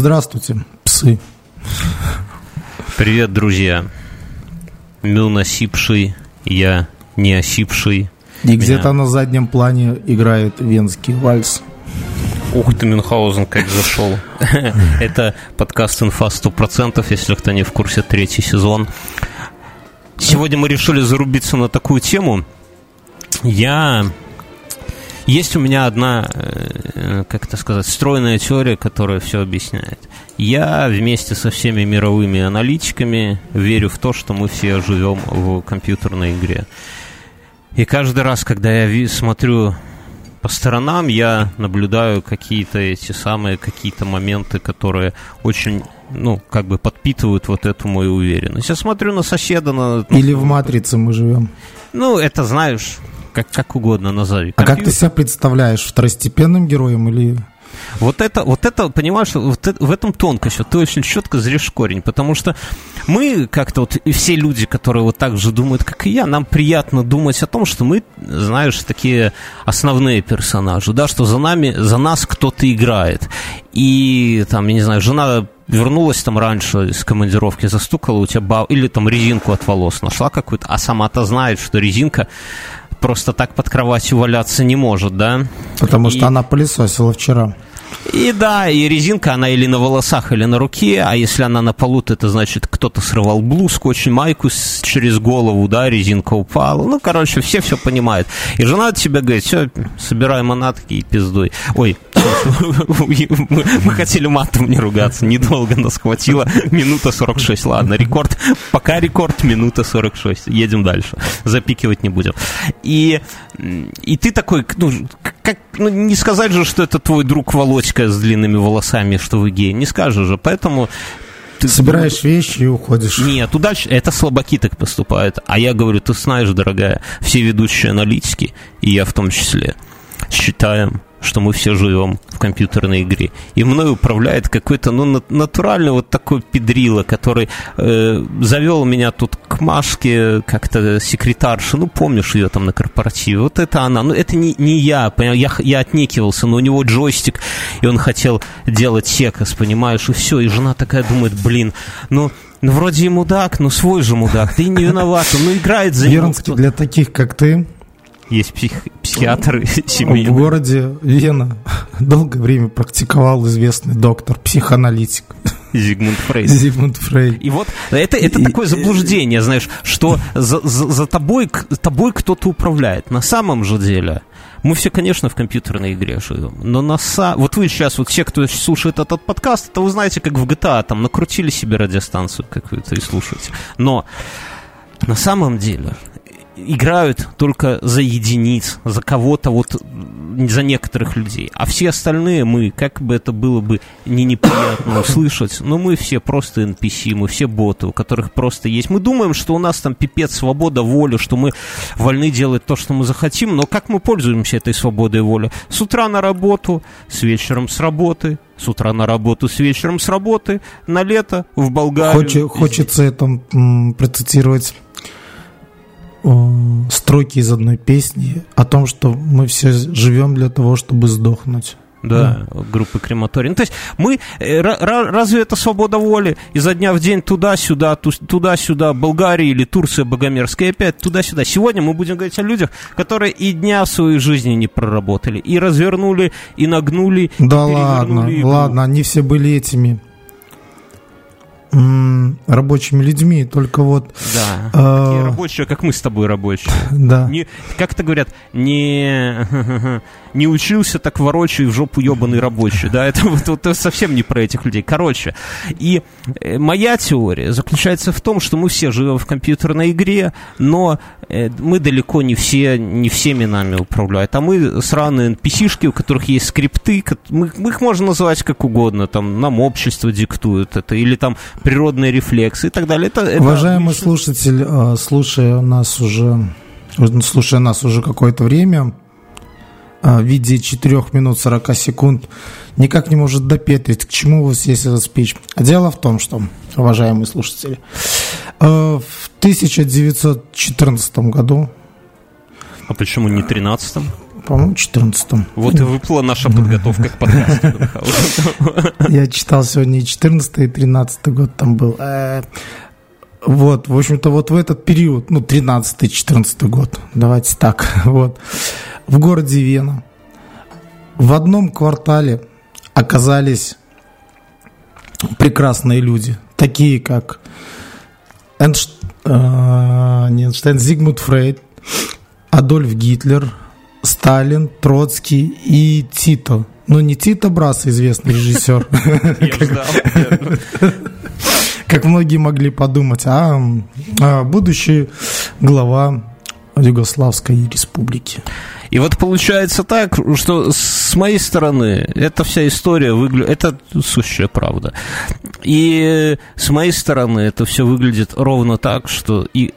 Здравствуйте, псы. Привет, друзья. Мил насипший, я не осипший. И где-то на заднем плане играет венский вальс. Ух ты, Мюнхгаузен, как зашел. Это подкаст «Инфа 100%», если кто не в курсе, третий сезон. Сегодня мы решили зарубиться на такую тему. Я... Есть у меня одна, э, как это сказать, стройная теория, которая все объясняет. Я вместе со всеми мировыми аналитиками верю в то, что мы все живем в компьютерной игре. И каждый раз, когда я смотрю по сторонам, я наблюдаю какие-то эти самые какие-то моменты, которые очень ну, как бы подпитывают вот эту мою уверенность. Я смотрю на соседа, на... Или в «Матрице» мы живем. Ну, это, знаешь, как, как угодно назови. А как ты себя представляешь, второстепенным героем или... Вот это, вот это, понимаешь, вот это, в этом тонкость, вот ты очень четко зришь корень, потому что мы как-то вот, и все люди, которые вот так же думают, как и я, нам приятно думать о том, что мы, знаешь, такие основные персонажи, да, что за нами, за нас кто-то играет. И там, я не знаю, жена вернулась там раньше из командировки, застукала у тебя баб... или там резинку от волос нашла какую-то, а сама-то знает, что резинка просто так под кроватью валяться не может, да? Потому и... что она пылесосила вчера. И да, и резинка, она или на волосах, или на руке, а если она на полу, то это значит, кто-то срывал блузку, очень майку с, через голову, да, резинка упала. Ну, короче, все все понимают. И жена тебе говорит, все, собирай манатки и пиздуй. Ой, мы хотели матом не ругаться, недолго нас хватило, минута 46, ладно, рекорд, пока рекорд, минута 46, едем дальше, запикивать не будем. И, и ты такой, ну, как, ну, не сказать же, что это твой друг Володька с длинными волосами, что вы гей, не скажешь же, поэтому ты собираешь вещи и уходишь. Нет, удачи, это слабаки так поступают. А я говорю, ты знаешь, дорогая, все ведущие аналитики, и я в том числе, считаем, что мы все живем в компьютерной игре. И мной управляет какой-то, ну, натуральный вот такой педрило, который э, завел меня тут к Машке, как-то секретарша, ну, помнишь ее там на корпоративе, вот это она. Ну, это не, не я, понял, я, я отнекивался, но у него джойстик, и он хотел делать секас, понимаешь, и все, и жена такая думает, блин, ну, ну, вроде и мудак, но свой же мудак, ты не виноват, ну, играет за Вернский, для таких, как ты, есть псих, психиатр семейный. В городе Вена долгое время практиковал известный доктор, психоаналитик. Зигмунд Фрейд. Зигмунд Фрейд. И вот это, это и, такое заблуждение, знаешь, что за, за, за тобой, тобой кто-то управляет. На самом же деле мы все, конечно, в компьютерной игре живем, но на са... Вот вы сейчас, вот все, кто слушает этот подкаст, это вы знаете, как в GTA, там накрутили себе радиостанцию какую-то и слушаете. Но на самом деле играют только за единиц, за кого-то вот, за некоторых людей. А все остальные мы, как бы это было бы не неприятно услышать, но мы все просто NPC, мы все боты, у которых просто есть. Мы думаем, что у нас там пипец, свобода, воля, что мы вольны делать то, что мы захотим, но как мы пользуемся этой свободой воли? С утра на работу, с вечером с работы, с утра на работу, с вечером с работы, на лето в Болгарию. Хоч, хочется это процитировать строки из одной песни о том, что мы все живем для того, чтобы сдохнуть. Да, да, группы крематорий. Ну, то есть мы, э, разве это свобода воли? Изо дня в день туда-сюда, туда-сюда, Болгария или Турция Богомерская, опять туда-сюда. Сегодня мы будем говорить о людях, которые и дня в своей жизни не проработали, и развернули, и нагнули. Да и ладно, и... ладно, они все были этими рабочими людьми, только вот... Да, э, такие рабочие, как мы с тобой рабочие. Да. Не, как это говорят, не, не учился, так ворочай в жопу ебаный рабочий, да, это вот, вот совсем не про этих людей. Короче, и э, моя теория заключается в том, что мы все живем в компьютерной игре, но мы далеко не все, не всеми нами управляют, а мы сраные NPC-шки, у которых есть скрипты, мы, мы их можно называть как угодно, там, нам общество диктует это, или там природные рефлексы и так далее. Это, это Уважаемый отлично. слушатель, э, слушая нас уже, слушая нас уже какое-то время, э, в виде 4 минут 40 секунд никак не может допетрить, к чему у вас есть этот спич. А дело в том, что, уважаемые слушатели, э, в 1914 году... А почему не 13 Потому по-моему, 14 Вот и выпала наша подготовка к подкасту. Я читал сегодня и 14 и 13 год там был. Э, вот, в общем-то, вот в этот период, ну, 13-14 год, давайте так, вот, в городе Вена в одном квартале оказались прекрасные люди, такие как Эйнш... э, не Эйнштейн, Зигмунд Фрейд, Адольф Гитлер, Сталин, Троцкий и Тито. Ну, не Тито Брас, известный режиссер. Как многие могли подумать, а, а будущий глава Югославской республики. И вот получается так, что с моей стороны эта вся история выглядит... Это сущая правда. И с моей стороны это все выглядит ровно так, что и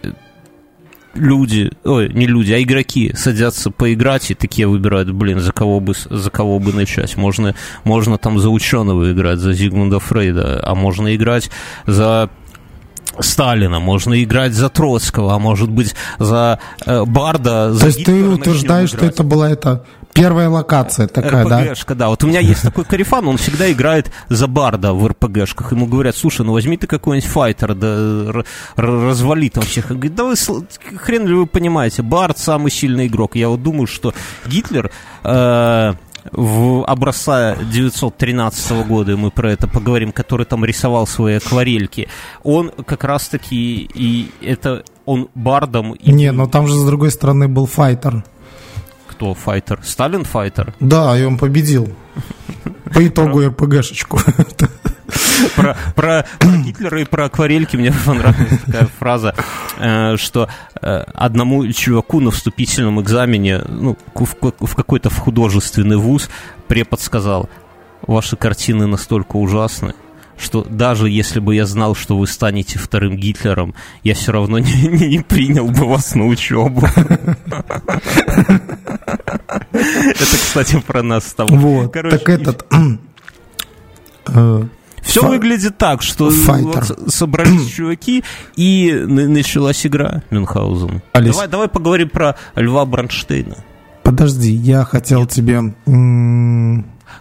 люди, ой, не люди, а игроки садятся поиграть и такие выбирают, блин, за кого бы, за кого бы начать. Можно, можно там за ученого играть, за Зигмунда Фрейда, а можно играть за Сталина, можно играть за Троцкого, а может быть за э, Барда. За То есть ты утверждаешь, что это была эта первая локация такая, да? РПГшка, да. Вот у меня есть такой карифан, он всегда играет за Барда в РПГшках. Ему говорят, слушай, ну возьми ты какой-нибудь файтер, да развали там всех. Он говорит, да вы хрен ли вы понимаете, Бард самый сильный игрок. Я вот думаю, что Гитлер... Э, в образца 913 года, мы про это поговорим, который там рисовал свои акварельки, он как раз-таки и это он бардом... И... Не, но там же с другой стороны был файтер. Кто файтер? Сталин файтер? Да, и он победил. По итогу РПГшечку. Про, про, про Гитлера и про акварельки мне понравилась такая фраза, э, что э, одному чуваку на вступительном экзамене ну, в, в какой-то в художественный вуз препод сказал, ваши картины настолько ужасны, что даже если бы я знал, что вы станете вторым Гитлером, я все равно не, не, не принял бы вас на учебу. Это, кстати, про нас с тобой. Вот, так этот... Все Фа- выглядит так, что вот собрались чуваки, и началась игра Мюнхгаузен. Давай, давай поговорим про Льва Бронштейна. Подожди, я хотел Нет. тебе...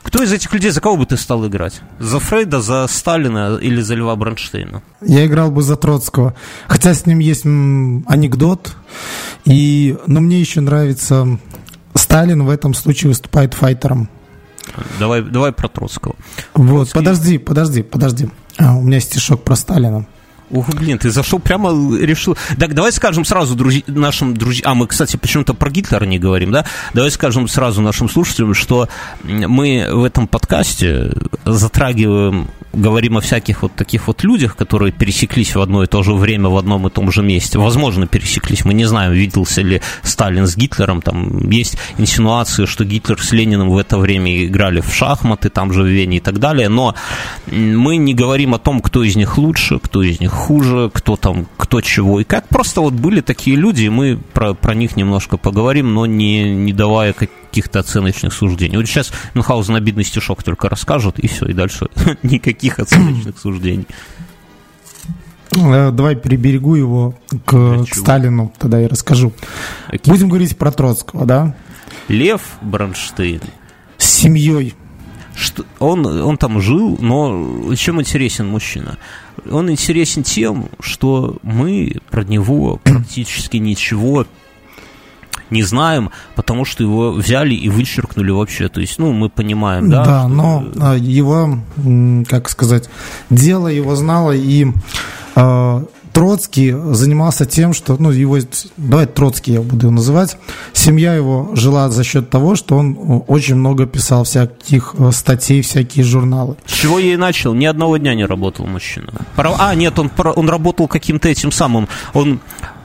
Кто из этих людей, за кого бы ты стал играть? За Фрейда, за Сталина или за Льва Бронштейна? Я играл бы за Троцкого. Хотя с ним есть анекдот. И... Но мне еще нравится... Сталин в этом случае выступает файтером. Давай, давай про Троцкого. Вот, Троцкий... подожди, подожди, подожди. А, у меня стишок про Сталина. Ух, блин, ты зашел прямо, решил... Так, давай скажем сразу друзь... нашим друзьям... А, мы, кстати, почему-то про Гитлера не говорим, да? Давай скажем сразу нашим слушателям, что мы в этом подкасте затрагиваем говорим о всяких вот таких вот людях, которые пересеклись в одно и то же время в одном и том же месте. Возможно, пересеклись. Мы не знаем, виделся ли Сталин с Гитлером. Там есть инсинуации, что Гитлер с Лениным в это время играли в шахматы, там же в Вене и так далее. Но мы не говорим о том, кто из них лучше, кто из них хуже, кто там, кто чего и как. Просто вот были такие люди, и мы про, про них немножко поговорим, но не, не давая каких-то оценочных суждений. Вот сейчас Мюнхгаузен обидный стишок только расскажет, и все, и дальше никаких оценочных суждений. Э, давай переберегу его к, к Сталину, тогда я расскажу. Окей. Будем говорить про Троцкого, да? Лев Бронштейн. С семьей. Что, он, он там жил, но чем интересен мужчина? Он интересен тем, что мы про него практически ничего не знаем, потому что его взяли и вычеркнули вообще. То есть, ну, мы понимаем, да? Да, но а, его, как сказать, дело его знало и а, Троцкий занимался тем, что, ну, его, давай Троцкий я буду его называть, семья его жила за счет того, что он очень много писал всяких э, статей, всякие журналы. С чего я и начал, ни одного дня не работал мужчина. А, нет, он, он работал каким-то этим самым, он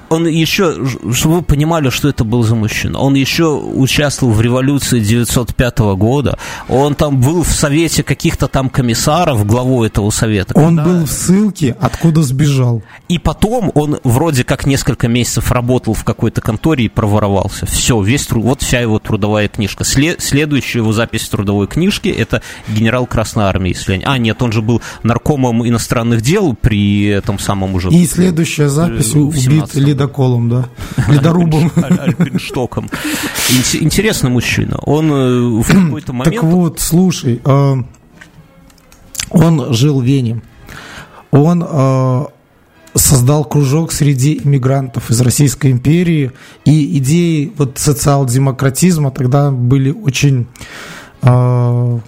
он еще, чтобы вы понимали, что это был за мужчина, он еще участвовал в революции 905 года, он там был в совете каких-то там комиссаров, главой этого совета. Он когда... был в ссылке, откуда сбежал. И потом он вроде как несколько месяцев работал в какой-то конторе и проворовался. Все, весь труд, вот вся его трудовая книжка. След... Следующая его запись трудовой книжки это генерал Красной Армии, если они... А, нет, он же был наркомом иностранных дел при этом самом уже... И следующая запись убит ледоколом, да? ледорубом. Альпинштоком. Интересный мужчина. Он э, в какой-то момент... Так вот, слушай, э, он жил в Вене. Он э, создал кружок среди иммигрантов из Российской империи, и идеи вот социал-демократизма тогда были очень э,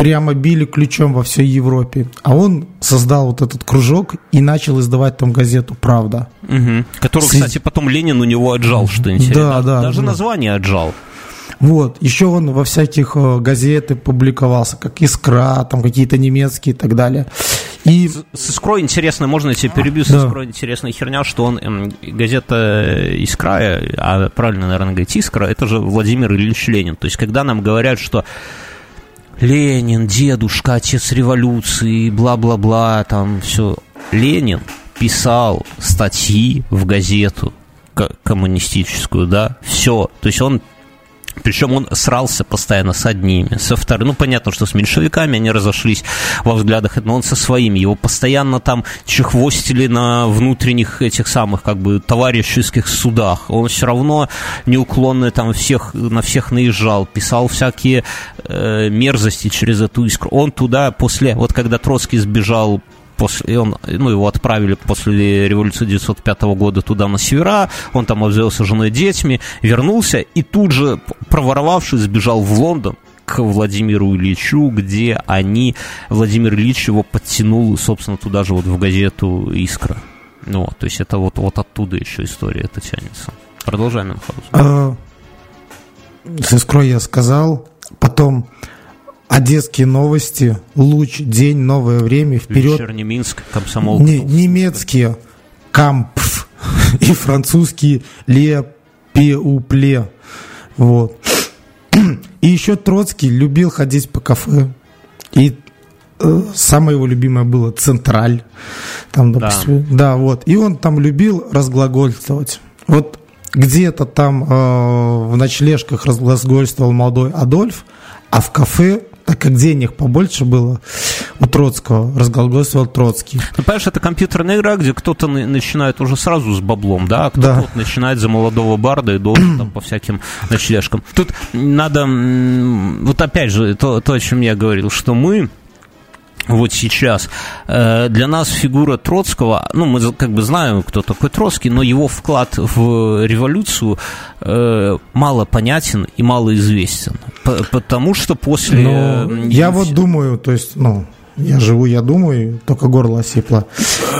прямо били ключом во всей Европе. А он создал вот этот кружок и начал издавать там газету «Правда». Угу. Которую, С... кстати, потом Ленин у него отжал, что интересно. Да, да. Даже да. название отжал. Вот, еще он во всяких э, газетах публиковался, как «Искра», там какие-то немецкие и так далее. И... С, с «Искрой» интересно, можно я тебе перебью, с да. «Искрой» интересная херня, что он, эм, газета «Искра», а правильно, наверное, говорить «Искра», это же Владимир Ильич Ленин. То есть, когда нам говорят, что Ленин, дедушка, отец революции, бла-бла-бла, там все. Ленин писал статьи в газету коммунистическую, да, все. То есть он причем он срался постоянно с одними, со вторыми. Ну, понятно, что с меньшевиками они разошлись во взглядах, но он со своими. Его постоянно там чехвостили на внутренних этих самых, как бы, товарищеских судах. Он все равно неуклонно там всех, на всех наезжал, писал всякие э, мерзости через эту искру. Он туда после, вот когда Троцкий сбежал после, он, ну, его отправили после революции 1905 года туда на севера, он там обзавелся женой и детьми, вернулся и тут же, проворовавшись, сбежал в Лондон к Владимиру Ильичу, где они, Владимир Ильич его подтянул, собственно, туда же вот в газету «Искра». Ну, то есть это вот, вот оттуда еще история это тянется. Продолжаем, Мюнхгаузен. А, с «Искрой» я сказал. Потом Одесские новости, луч, день, новое время, вперед. Вечерний Минск, комсомол. Не, немецкие кампф и французские ле пеупле. Вот. И еще Троцкий любил ходить по кафе. И э, самое его любимое было Централь. Там, допустим, да. да, вот. И он там любил разглагольствовать. Вот где-то там э, в ночлежках разглагольствовал молодой Адольф, а в кафе так как денег побольше было у Троцкого, разглагольствовал Троцкий. Ну, понимаешь, это компьютерная игра, где кто-то начинает уже сразу с баблом, да, а кто-то да. вот начинает за молодого барда и должен там по всяким ночлежкам. Тут надо, вот опять же, то, то, о чем я говорил, что мы вот сейчас. Э, для нас фигура Троцкого, ну, мы как бы знаем, кто такой Троцкий, но его вклад в революцию э, мало понятен и мало известен. Потому что после... Ну, я вот думаю, то есть, ну, я живу, я думаю, только горло осипло.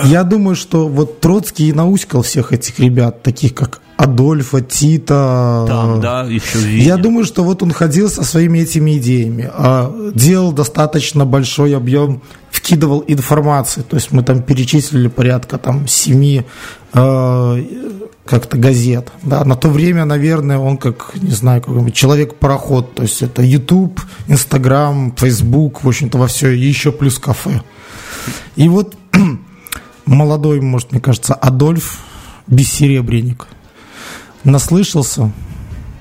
Я думаю, что вот Троцкий и науськал всех этих ребят, таких как Адольфа, Тита. Там, да, еще видно. Я думаю, что вот он ходил со своими этими идеями, а делал достаточно большой объем, вкидывал информации. То есть мы там перечислили порядка там семи э, как-то газет. Да, на то время, наверное, он как, не знаю, какой-нибудь человек-пароход. То есть это YouTube, Instagram, Facebook, в общем-то, во все, и еще плюс кафе. И вот молодой, может, мне кажется, Адольф Бессеребренник – наслышался.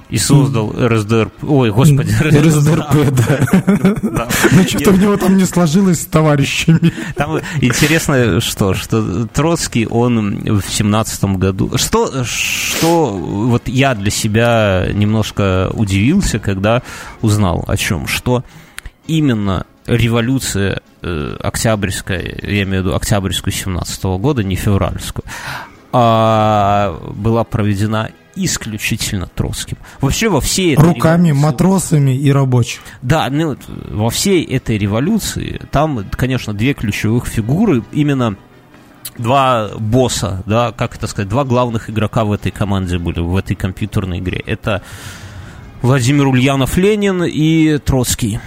И создал РСДРП. Ой, господи, РСДРП, да. Ну, что-то у него там не сложилось с товарищами. Там интересно, что, что Троцкий, он в семнадцатом году... Что, что вот я для себя немножко удивился, когда узнал о чем, что именно революция э, октябрьская, я имею в виду октябрьскую 17 года, не февральскую, а была проведена исключительно Троцким. Вообще во всей этой Руками, революции... матросами и рабочих. Да, ну, во всей этой революции там, конечно, две ключевых фигуры, именно два босса, да, как это сказать, два главных игрока в этой команде были, в этой компьютерной игре. Это Владимир Ульянов-Ленин и Троцкий.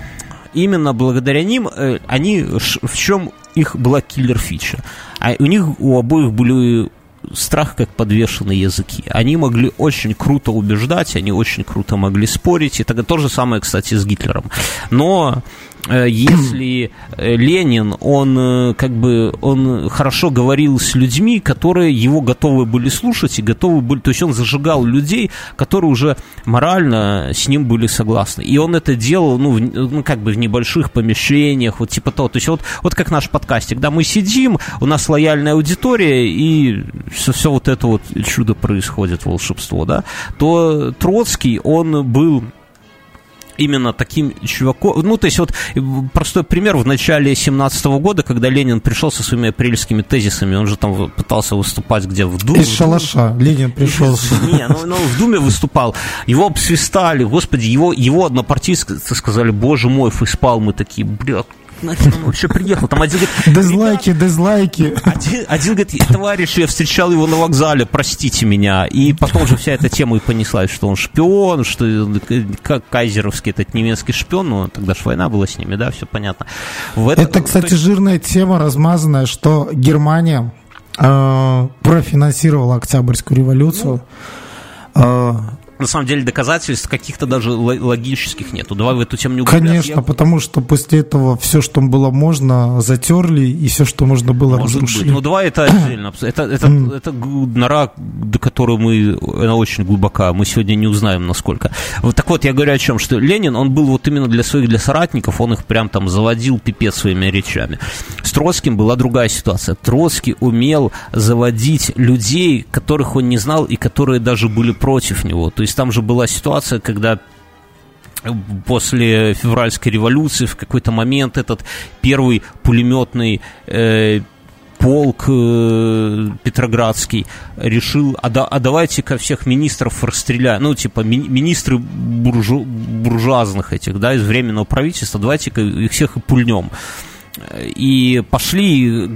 Именно благодаря ним э, они, в чем их была киллер-фича. А у них у обоих были страх как подвешенные языки. Они могли очень круто убеждать, они очень круто могли спорить, и тогда то же самое, кстати, с Гитлером. Но если э, Ленин, он э, как бы, он хорошо говорил с людьми, которые его готовы были слушать и готовы были, то есть он зажигал людей, которые уже морально с ним были согласны. И он это делал, ну, в, ну как бы в небольших помещениях, вот типа того. То есть вот, вот как наш подкастик, да, мы сидим, у нас лояльная аудитория, и все, все вот это вот чудо происходит, волшебство, да, то Троцкий, он был именно таким чуваком. Ну, то есть вот простой пример в начале 17 года, когда Ленин пришел со своими апрельскими тезисами, он же там пытался выступать где в Думе. Из шалаша Ленин пришел. Не, ну, ну в Думе выступал, его обсвистали, господи, его, его однопартийцы сказали, боже мой, фейспал, мы такие, бля, нахер он вообще приехал? Там один говорит... Дизлайки, дизлайки. Один, один говорит, товарищ, я встречал его на вокзале, простите меня. И потом же вся эта тема и понеслась, что он шпион, что как кайзеровский этот немецкий шпион, ну, тогда же война была с ними, да, все понятно. В это, это кстати, есть... жирная тема, размазанная, что Германия э, профинансировала Октябрьскую революцию. Ну, э, на самом деле доказательств каких-то даже логических нету. Давай в эту тему не углубляться. Конечно, Я... потому что после этого все, что было можно, затерли, и все, что можно было, Может разрушили. Быть. Ну, давай это отдельно. Это, это, mm. это нора, до которой мы, она очень глубока. Мы сегодня не узнаем, насколько. Вот так вот, я говорю о чем, что Ленин, он был вот именно для своих, для соратников, он их прям там заводил пипец своими речами. С Троцким была другая ситуация. Троцкий умел заводить людей, которых он не знал и которые даже были против него. То есть есть там же была ситуация, когда после февральской революции в какой-то момент этот первый пулеметный э, полк э, Петроградский решил, а, да, а давайте-ка всех министров расстреляем, ну, типа, ми, министры буржу, буржуазных этих, да, из Временного правительства, давайте-ка их всех и пульнем. И пошли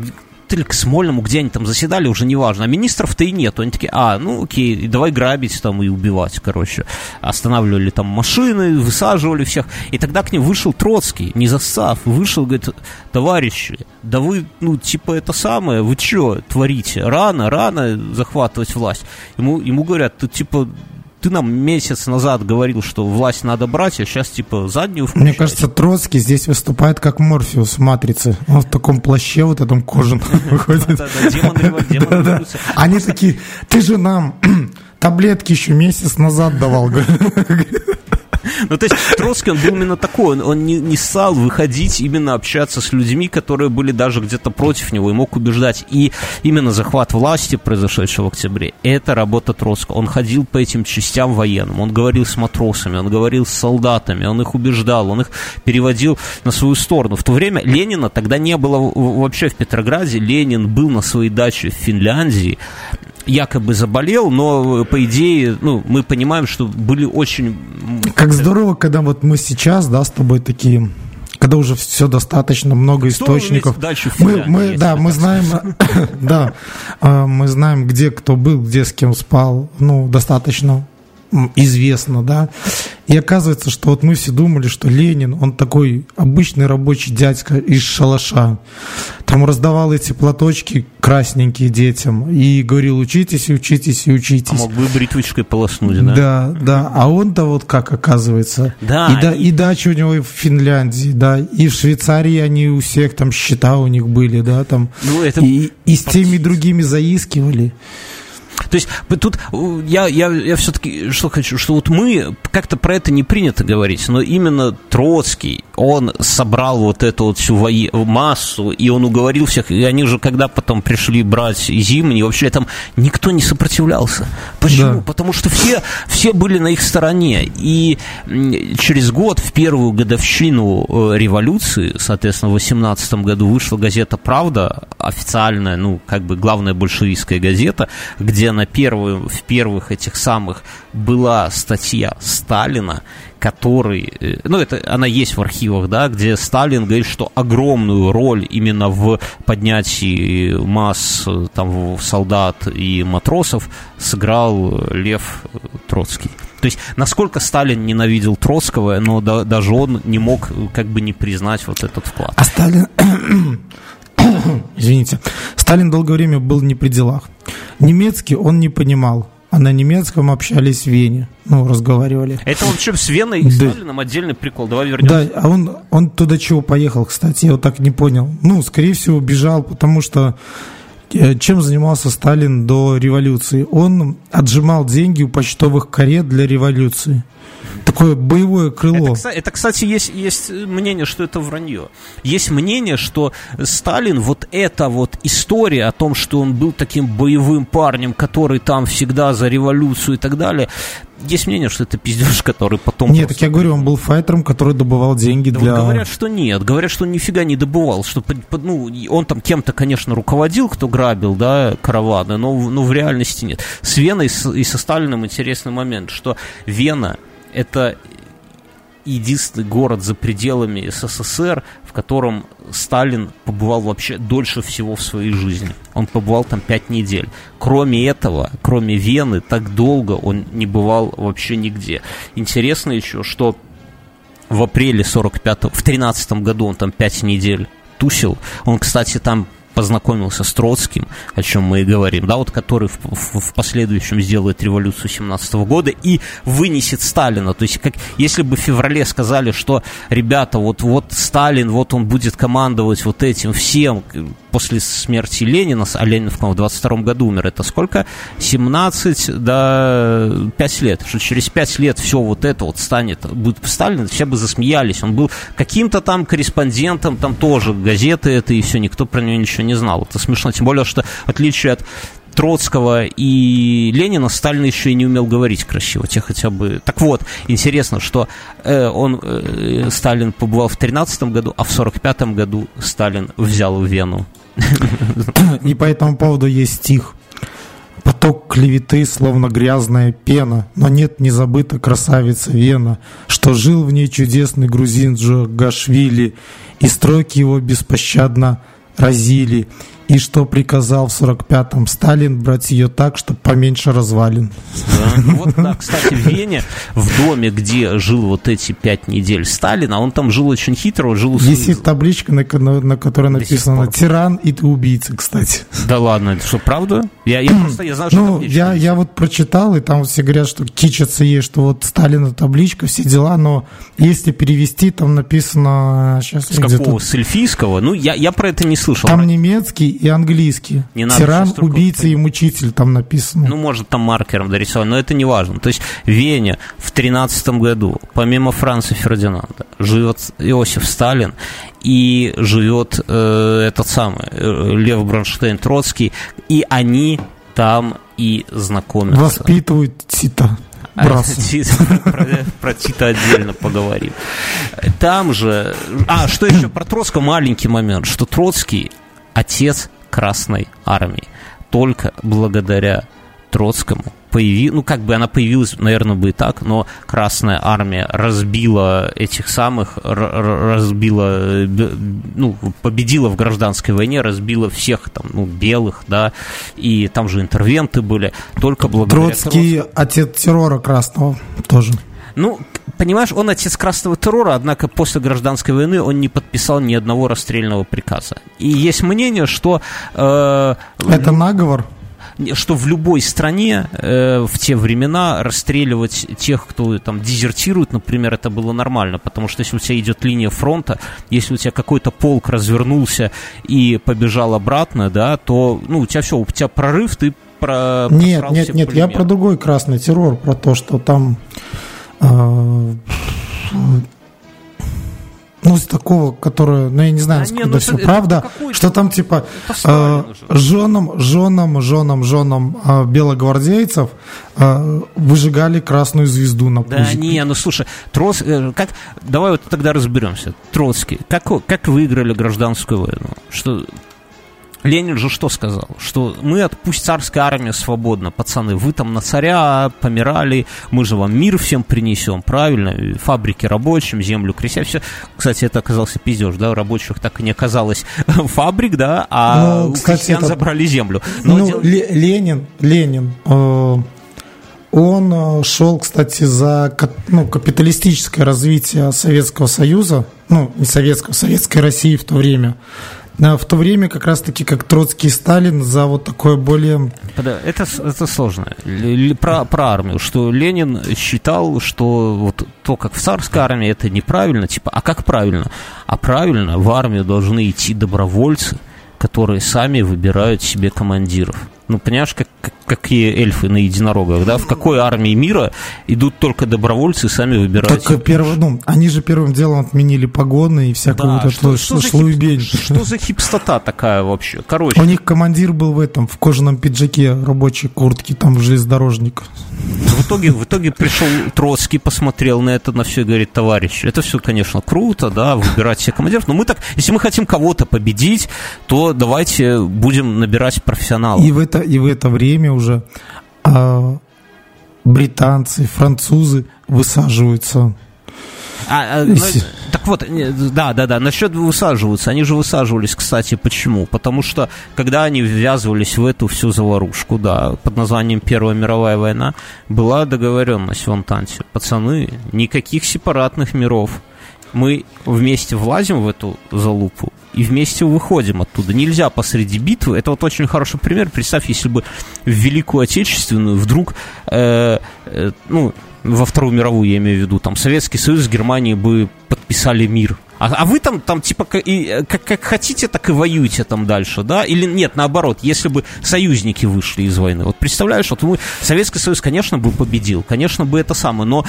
или к Смольному, где они там заседали, уже неважно. А министров-то и нету. Они такие, а, ну окей, давай грабить там и убивать, короче. Останавливали там машины, высаживали всех. И тогда к ним вышел Троцкий, не застав, вышел, говорит, товарищи, да вы, ну, типа это самое, вы что творите? Рано, рано захватывать власть. Ему, ему говорят, ты типа ты нам месяц назад говорил, что власть надо брать, а сейчас типа заднюю включать. Мне кажется, Троцкий здесь выступает как Морфеус в «Матрице». Он в таком плаще вот этом кожаном выходит. Да-да, Они такие, ты же нам таблетки еще месяц назад давал. Ну, то есть Троцкий, он был именно такой, он, он не, не стал выходить, именно общаться с людьми, которые были даже где-то против него, и мог убеждать. И именно захват власти, произошедший в октябре, это работа Троцкого. Он ходил по этим частям военным, он говорил с матросами, он говорил с солдатами, он их убеждал, он их переводил на свою сторону. В то время Ленина тогда не было вообще в Петрограде, Ленин был на своей даче в Финляндии, якобы заболел, но по идее, ну, мы понимаем, что были очень... Как здорово, когда вот мы сейчас, да, с тобой такие когда уже все достаточно много источников. Мы, мы, да, мы знаем, да, а, мы знаем, где кто был, где с кем спал, ну, достаточно известно, да. И оказывается, что вот мы все думали, что Ленин, он такой обычный рабочий дядька из шалаша. Там раздавал эти платочки красненькие детям и говорил, учитесь и учитесь и учитесь. А мог бы бритвочкой полоснуть, да? Да, да. А он-то вот как оказывается. Да. И, да, и... и дача у него и в Финляндии, да, и в Швейцарии они у всех там счета у них были, да, там. Ну, это... И, и с теми другими заискивали. То есть тут я, я, я все-таки что хочу, что вот мы, как-то про это не принято говорить, но именно Троцкий, он собрал вот эту вот всю вои, массу, и он уговорил всех, и они же когда потом пришли брать зимние, вообще там никто не сопротивлялся. Почему? Да. Потому что все, все были на их стороне, и через год, в первую годовщину э, революции, соответственно, в 18 году вышла газета «Правда», официальная, ну, как бы главная большевистская газета, где на первую, в первых этих самых была статья Сталина, который, э, ну, это она есть в архивах, да, где Сталин говорит, что огромную роль именно в поднятии масс э, там солдат и матросов сыграл Лев Троцкий. То есть, насколько Сталин ненавидел Троцкого, но да, даже он не мог как бы не признать вот этот вклад. А Сталин, извините, Сталин долгое время был не при делах. Немецкий он не понимал. а на немецком общались в Вене. Ну, разговаривали. Это он что, с Веной и да. Сталином отдельный прикол? Давай вернемся. Да, а он, он туда чего поехал, кстати, я вот так не понял. Ну, скорее всего, бежал, потому что э, чем занимался Сталин до революции? Он отжимал деньги у почтовых карет для революции. Такое боевое крыло. Это, это кстати, есть, есть мнение, что это вранье. Есть мнение, что Сталин, вот эта вот история о том, что он был таким боевым парнем, который там всегда за революцию и так далее, есть мнение, что это пиздеж, который потом... Нет, так я говорю, он был файтером, который добывал деньги да для... Вот говорят, что нет. Говорят, что он нифига не добывал. Что, ну, он там кем-то, конечно, руководил, кто грабил, да, караваны, но, но в реальности нет. С Веной и со Сталиным интересный момент, что Вена это единственный город за пределами СССР, в котором Сталин побывал вообще дольше всего в своей жизни. Он побывал там пять недель. Кроме этого, кроме Вены, так долго он не бывал вообще нигде. Интересно еще, что в апреле 45 в 13 году он там пять недель тусил. Он, кстати, там познакомился с Троцким, о чем мы и говорим, да, вот который в, в, в последующем сделает революцию 17 года и вынесет Сталина. То есть, как, если бы в феврале сказали, что, ребята, вот, вот Сталин, вот он будет командовать вот этим всем, после смерти Ленина, а Ленин в 22 году умер, это сколько? 17 до 5 лет. Что через 5 лет все вот это вот станет, будет Сталин, все бы засмеялись. Он был каким-то там корреспондентом, там тоже газеты это и все, никто про него ничего не знал. Это смешно, тем более, что в отличие от Троцкого и Ленина Сталин еще и не умел говорить красиво, те хотя бы... Так вот, интересно, что э, он, э, Сталин побывал в 13 году, а в 45 году Сталин взял Вену. И по этому поводу есть стих. Поток клеветы, словно грязная пена, но нет не забыта красавица Вена, что жил в ней чудесный грузин Джогашвили, и строки его беспощадно разили и что приказал в 45-м Сталин брать ее так, чтобы поменьше развалин. Да. Ну вот, да, кстати, в Вене, в доме, где жил вот эти пять недель Сталин, а он там жил очень хитро, жил... Есть табличка, на, на, на которой написано «Тиран и ты убийца», кстати. Да ладно, это что, правда? Я, я просто, я знаю, что Ну, я, я вот прочитал, и там все говорят, что кичатся ей, что вот Сталина табличка, все дела, но если перевести, там написано... Сейчас, С какого? С эльфийского? Ну, я, я про это не слышал. Там немецкий и английский. Не надо Тиран, убийца и мучитель там написано. Ну, может, там маркером дорисован, но это не важно. То есть в Вене в 13 году, помимо Франца Фердинанда, живет Иосиф Сталин и живет э, этот самый э, Лев Бронштейн Троцкий, и они там и знакомятся. Воспитывают Тита. А, про, про Тита отдельно поговорим. Там же... А, что еще про Троцкого? Маленький момент, что Троцкий отец Красной Армии. Только благодаря Троцкому появи, ну как бы она появилась, наверное, бы и так, но Красная Армия разбила этих самых, разбила, ну, победила в гражданской войне, разбила всех там, ну, белых, да, и там же интервенты были, только благодаря Троцкий Троцкому. отец террора красного тоже. Ну, понимаешь, он отец красного террора, однако после гражданской войны он не подписал ни одного расстрельного приказа. И есть мнение, что... Э, Это наговор? что в любой стране э, в те времена расстреливать тех, кто там дезертирует, например, это было нормально, потому что если у тебя идет линия фронта, если у тебя какой-то полк развернулся и побежал обратно, да, то ну у тебя все, у тебя прорыв, ты про нет, нет, нет, я про другой красный террор, про то, что там ну, из такого, которое, ну, я не знаю, насколько ну, все правда, что там, типа, э, женам, женам, женам, женам э, белогвардейцев э, выжигали красную звезду на пузике. Да, не, ну, слушай, Троц, э, как, давай вот тогда разберемся. Троцкий, как, как выиграли гражданскую войну? Что Ленин же что сказал? Что мы, от, пусть царская армия свободна, пацаны, вы там на царя помирали, мы же вам мир всем принесем, правильно? Фабрики рабочим, землю крестьян, все. Кстати, это оказался пиздеж, да, рабочих так и не оказалось фабрик, да, а ну, у кстати, крестьян это... забрали землю. Но ну, дел... Ленин, Ленин, э, он э, шел, кстати, за ну, капиталистическое развитие Советского Союза, ну, не Советского, Советской России в то время. В то время как раз-таки как Троцкий и Сталин за вот такое более... Это, это сложно. Про, про армию, что Ленин считал, что вот то, как в царской армии, это неправильно, типа, а как правильно? А правильно, в армию должны идти добровольцы, которые сами выбирают себе командиров. Ну, понимаешь, как, как, какие эльфы на единорогах, да? В какой армии мира идут только добровольцы и сами выбирают. Так, перв... ну, они же первым делом отменили погоны и всякую да, вот эту что, что. Хип... Что за хипстота такая вообще? Короче. У них командир был в этом, в кожаном пиджаке, рабочей куртке, там, железнодорожник. В итоге, в итоге пришел Троцкий, посмотрел на это, на все и говорит, товарищ, это все, конечно, круто, да, выбирать себе командиров, но мы так, если мы хотим кого-то победить, то давайте будем набирать профессионалов. И в это, и в это время уже а, британцы, французы высаживаются а, а, ну, так вот, да, да, да, насчет высаживаются. Они же высаживались, кстати, почему? Потому что, когда они ввязывались в эту всю заварушку, да, под названием Первая мировая война, была договоренность в Антанте. Пацаны, никаких сепаратных миров. Мы вместе влазим в эту залупу, и вместе выходим оттуда. Нельзя посреди битвы. Это вот очень хороший пример. Представь, если бы в Великую Отечественную вдруг, э, э, ну, во Вторую мировую, я имею в виду, там Советский Союз с Германией бы подписали мир а, а вы там, там типа, как, и, как, как хотите, так и воюете там дальше, да? Или нет, наоборот, если бы союзники вышли из войны. Вот представляешь, вот мы, Советский Союз, конечно, бы победил, конечно бы это самое, но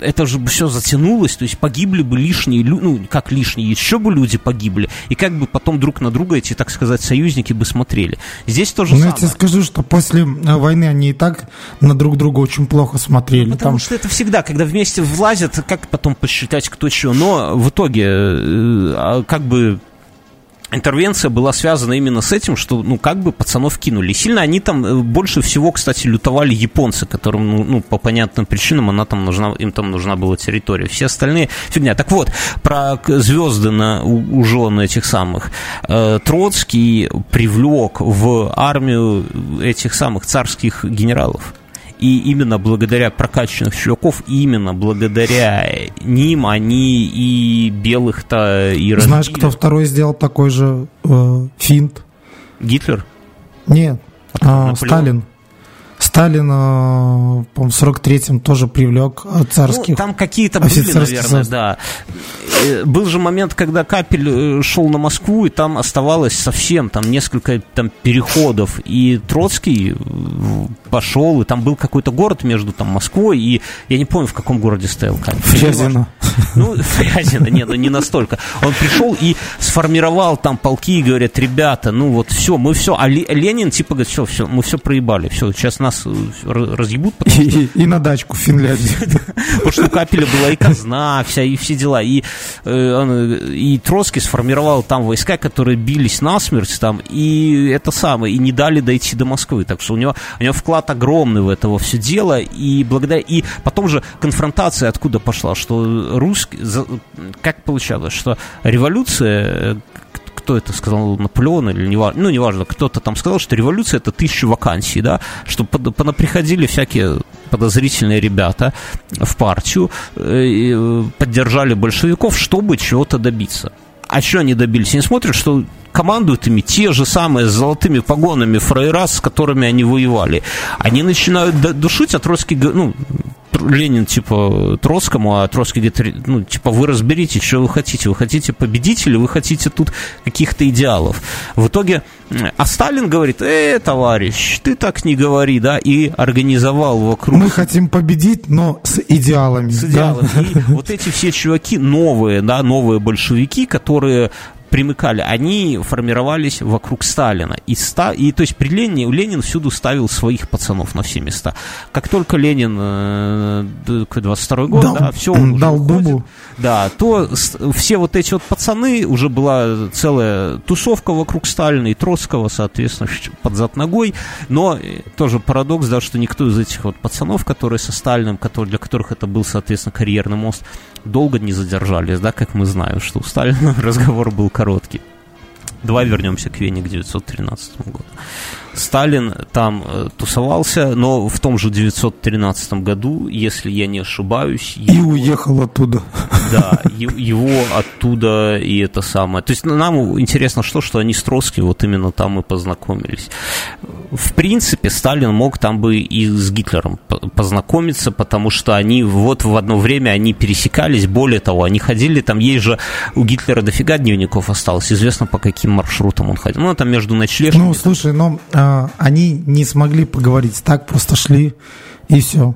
это же все затянулось, то есть погибли бы лишние, ну, как лишние, еще бы люди погибли, и как бы потом друг на друга эти, так сказать, союзники бы смотрели. Здесь тоже Ну, я тебе скажу, что после э, войны они и так на друг друга очень плохо смотрели. Ну, потому там... что это всегда, когда вместе влазят, как потом посчитать, кто чего, но в итоге Э, как бы интервенция была связана именно с этим, что, ну, как бы пацанов кинули. Сильно они там, э, больше всего, кстати, лютовали японцы, которым, ну, ну, по понятным причинам, она там нужна, им там нужна была территория. Все остальные фигня. Так вот, про звезды на, у, жен этих самых. Э, Троцкий привлек в армию этих самых царских генералов. И именно благодаря прокачанных чуваков, именно благодаря ним они и белых-то и разбили. Знаешь, кто второй сделал такой же э, финт? Гитлер? Нет, а, Сталин. Сталин, э, по-моему, в 43-м тоже привлек царских ну, Там какие-то были, наверное, да. Э, был же момент, когда Капель э, шел на Москву, и там оставалось совсем там несколько там переходов, и Троцкий пошел, и там был какой-то город между там Москвой и, я не помню, в каком городе стоял Капель. Фрязино. Ну, Фрязино, нет, ну не настолько. Он пришел и сформировал там полки, и говорят, ребята, ну вот все, мы все, а Ленин типа говорит, все, все, мы все проебали, все, сейчас нас э, разъебут. И, что... и на дачку в Финляндии. Потому что у Капеля была и казна, вся, и все дела. И, э, и Троцкий сформировал там войска, которые бились насмерть там, и это самое, и не дали дойти до Москвы. Так что у него, у него вклад огромный в это все дело. И благодаря... И потом же конфронтация откуда пошла, что русский... Как получалось, что революция кто это сказал, Наполеон или не важно, ну, неважно, кто-то там сказал, что революция это тысяча вакансий, да, что приходили всякие подозрительные ребята в партию, э, э, поддержали большевиков, чтобы чего-то добиться. А что они добились? Они смотрят, что командуют ими те же самые с золотыми погонами фрейра, с которыми они воевали. Они начинают душить, а Троцкий, ну, Ленин, типа, Троцкому, а Троцкий говорит, ну, типа, вы разберитесь, что вы хотите. Вы хотите победить или вы хотите тут каких-то идеалов? В итоге, а Сталин говорит, э, товарищ, ты так не говори, да, и организовал вокруг... Мы хотим победить, но с идеалами. С идеалами. Да? И вот эти все чуваки новые, да, новые большевики, которые примыкали, они формировались вокруг Сталина. И, ста, и то есть при Ленине Ленин всюду ставил своих пацанов на все места. Как только Ленин, э, 22 год, дал, да, все, он дал дубу. Да, то все вот эти вот пацаны, уже была целая тусовка вокруг Сталина и Троцкого, соответственно, под зад ногой. Но э, тоже парадокс, да, что никто из этих вот пацанов, которые со Сталиным, который, для которых это был, соответственно, карьерный мост, долго не задержались, да, как мы знаем, что у Сталина разговор был короткий. Давай вернемся к Вене к 913 году. Сталин там э, тусовался, но в том же 913 году, если я не ошибаюсь... И его, уехал оттуда. Да, его оттуда и это самое. То есть нам интересно что, что они с Троцким вот именно там и познакомились. В принципе, Сталин мог там бы и с Гитлером познакомиться, потому что они вот в одно время они пересекались, более того, они ходили, там есть же у Гитлера дофига дневников осталось, известно по каким маршрутам он ходил. Ну, там между ночлежками. Ну, слушай, но а, они не смогли поговорить, так просто шли и все.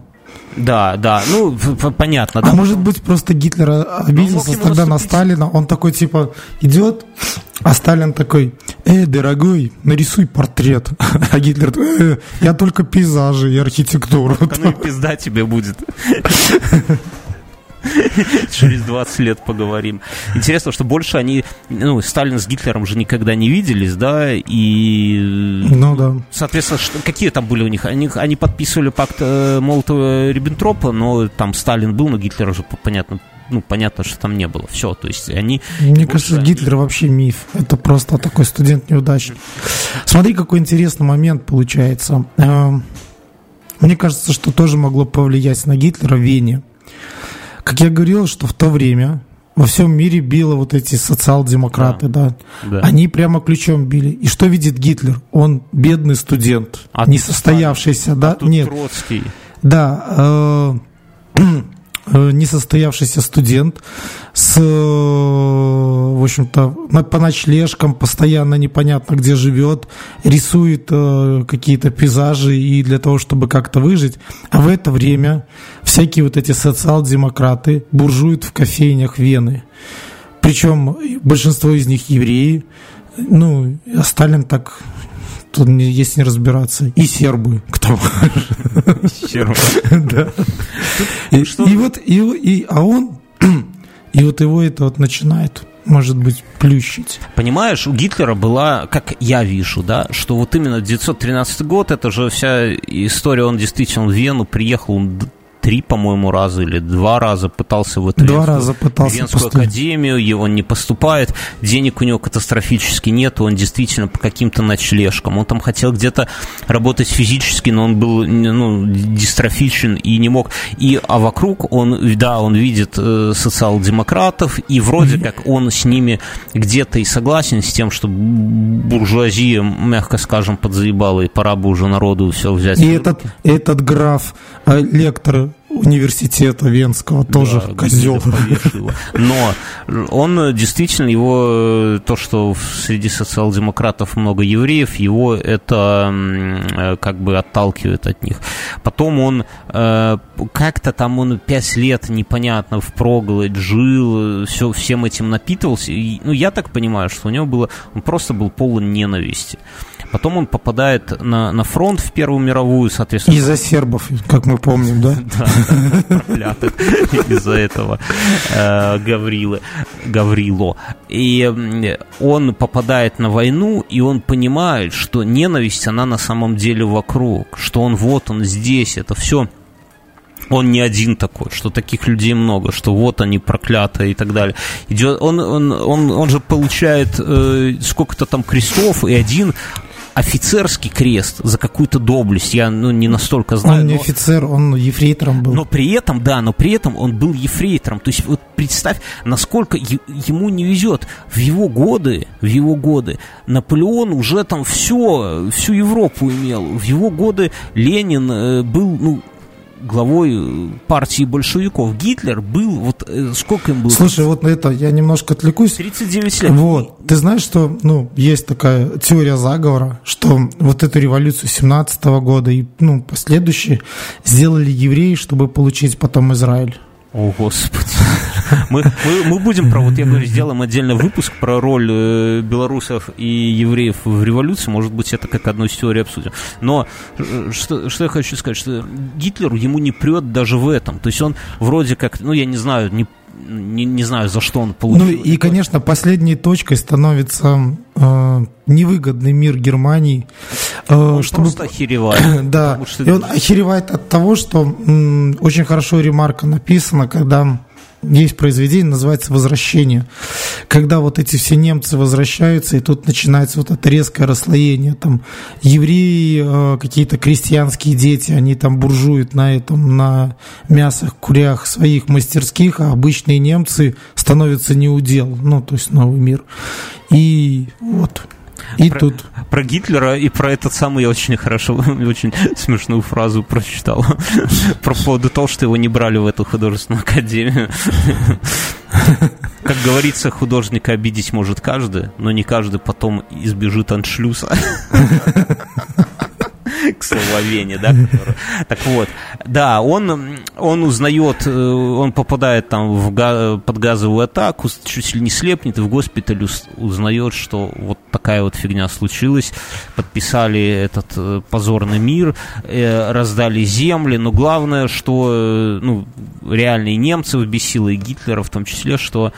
Да, да, ну, понятно. А может быть, просто Гитлер обиделся ну, тогда на Сталина, он такой, типа, идет, а Сталин такой, э, дорогой, нарисуй портрет. А Гитлер, э, я только пейзажи и архитектуру. Ну и пизда тебе будет. Через 20 лет поговорим. Интересно, что больше они, ну, Сталин с Гитлером же никогда не виделись, да, и... Ну, да. Соответственно, что, какие там были у них? Они, они подписывали пакт э, Молотова-Риббентропа, но там Сталин был, но Гитлер уже, понятно, ну, понятно, что там не было. Все, то есть они... Мне кажется, они... Гитлер вообще миф. Это просто такой студент-неудачник. Смотри, какой интересный момент получается. Эм, мне кажется, что тоже могло повлиять на Гитлера в Вене. Как я говорил, что в то время во всем мире било вот эти социал-демократы, да. Да. да. Они прямо ключом били. И что видит Гитлер? Он бедный студент, а несостоявшийся, да? А тут Нет. Троцкий. Да. Э, несостоявшийся студент с, э, в общем-то, по ночлежкам, постоянно непонятно где живет, рисует э, какие-то пейзажи и для того, чтобы как-то выжить. А в это время всякие вот эти социал-демократы буржуют в кофейнях Вены. Причем большинство из них евреи. Ну, а Сталин так тут если не разбираться. И сербы, к тому же. Сербы. Да. И, и вот, и, а он, и вот его это вот начинает может быть, плющить. Понимаешь, у Гитлера была, как я вижу, да, что вот именно 913 год, это же вся история, он действительно в Вену приехал, он три, по-моему, раза или два раза пытался в эту два раза пытался Венскую поступить. академию, он не поступает, денег у него катастрофически нет, он действительно по каким-то ночлежкам. Он там хотел где-то работать физически, но он был ну, дистрофичен и не мог. И, а вокруг он, да, он видит э, социал-демократов, и вроде как он с ними где-то и согласен с тем, что буржуазия, мягко скажем, подзаебала, и пора бы уже народу все взять. И этот, этот граф, э, лектор университета Венского тоже да, козел. Но он действительно, его то, что среди социал-демократов много евреев, его это э, как бы отталкивает от них. Потом он э, как-то там он пять лет непонятно впроголодь жил, все, всем этим напитывался. И, ну, я так понимаю, что у него было, он просто был полон ненависти. Потом он попадает на, на фронт в Первую мировую, соответственно. Из-за сербов, как мы помним, да? Да, из-за этого э, Гаврилы, Гаврило. И он попадает на войну, и он понимает, что ненависть, она на самом деле вокруг, что он вот, он здесь, это все он не один такой, что таких людей много, что вот они проклятые и так далее. Идет, он, он, он, он же получает э, сколько-то там крестов, и один офицерский крест за какую-то доблесть. Я ну, не настолько знаю. Он не но... офицер, он ефрейтором был. Но при этом, да, но при этом он был ефрейтором. То есть вот представь, насколько ему не везет. В его годы, в его годы Наполеон уже там все, всю Европу имел. В его годы Ленин э, был, ну, главой э, партии большевиков. Гитлер был, вот э, сколько им было? Слушай, вот на это я немножко отвлекусь. 39 лет. Вот. Ты знаешь, что ну, есть такая теория заговора, что вот эту революцию 17 -го года и ну, последующие сделали евреи, чтобы получить потом Израиль. О, Господи. Мы, мы, мы будем про, вот я говорю, сделаем отдельный выпуск про роль э, белорусов и евреев в революции. Может быть, это как одну из теорий обсудим. Но э, что, что я хочу сказать, что Гитлеру ему не прет даже в этом. То есть он вроде как, ну, я не знаю, не не, не знаю, за что он получил. Ну и, конечно, последней точкой становится э, невыгодный мир Германии. Э, он чтобы... просто охеревает. да, что... и он охеревает от того, что м, очень хорошо ремарка написана, когда есть произведение, называется «Возвращение», когда вот эти все немцы возвращаются, и тут начинается вот это резкое расслоение, там евреи, э, какие-то крестьянские дети, они там буржуют на этом, на мясах, курях своих мастерских, а обычные немцы становятся неудел, ну, то есть новый мир. И вот и про, тут. Про Гитлера и про этот самый я очень хорошо, очень смешную фразу прочитал. Про поводу того, что его не брали в эту художественную академию. Как говорится, художника обидеть может каждый, но не каждый потом избежит аншлюса к слову да? Так вот, да, он, он узнает, э, он попадает там в под газовую атаку, чуть ли не слепнет, и в госпитале узнает, что вот такая вот фигня случилась. Подписали этот э, позорный мир, э, раздали земли, но главное, что ну, реальные немцы бесило, и Гитлера в том числе, что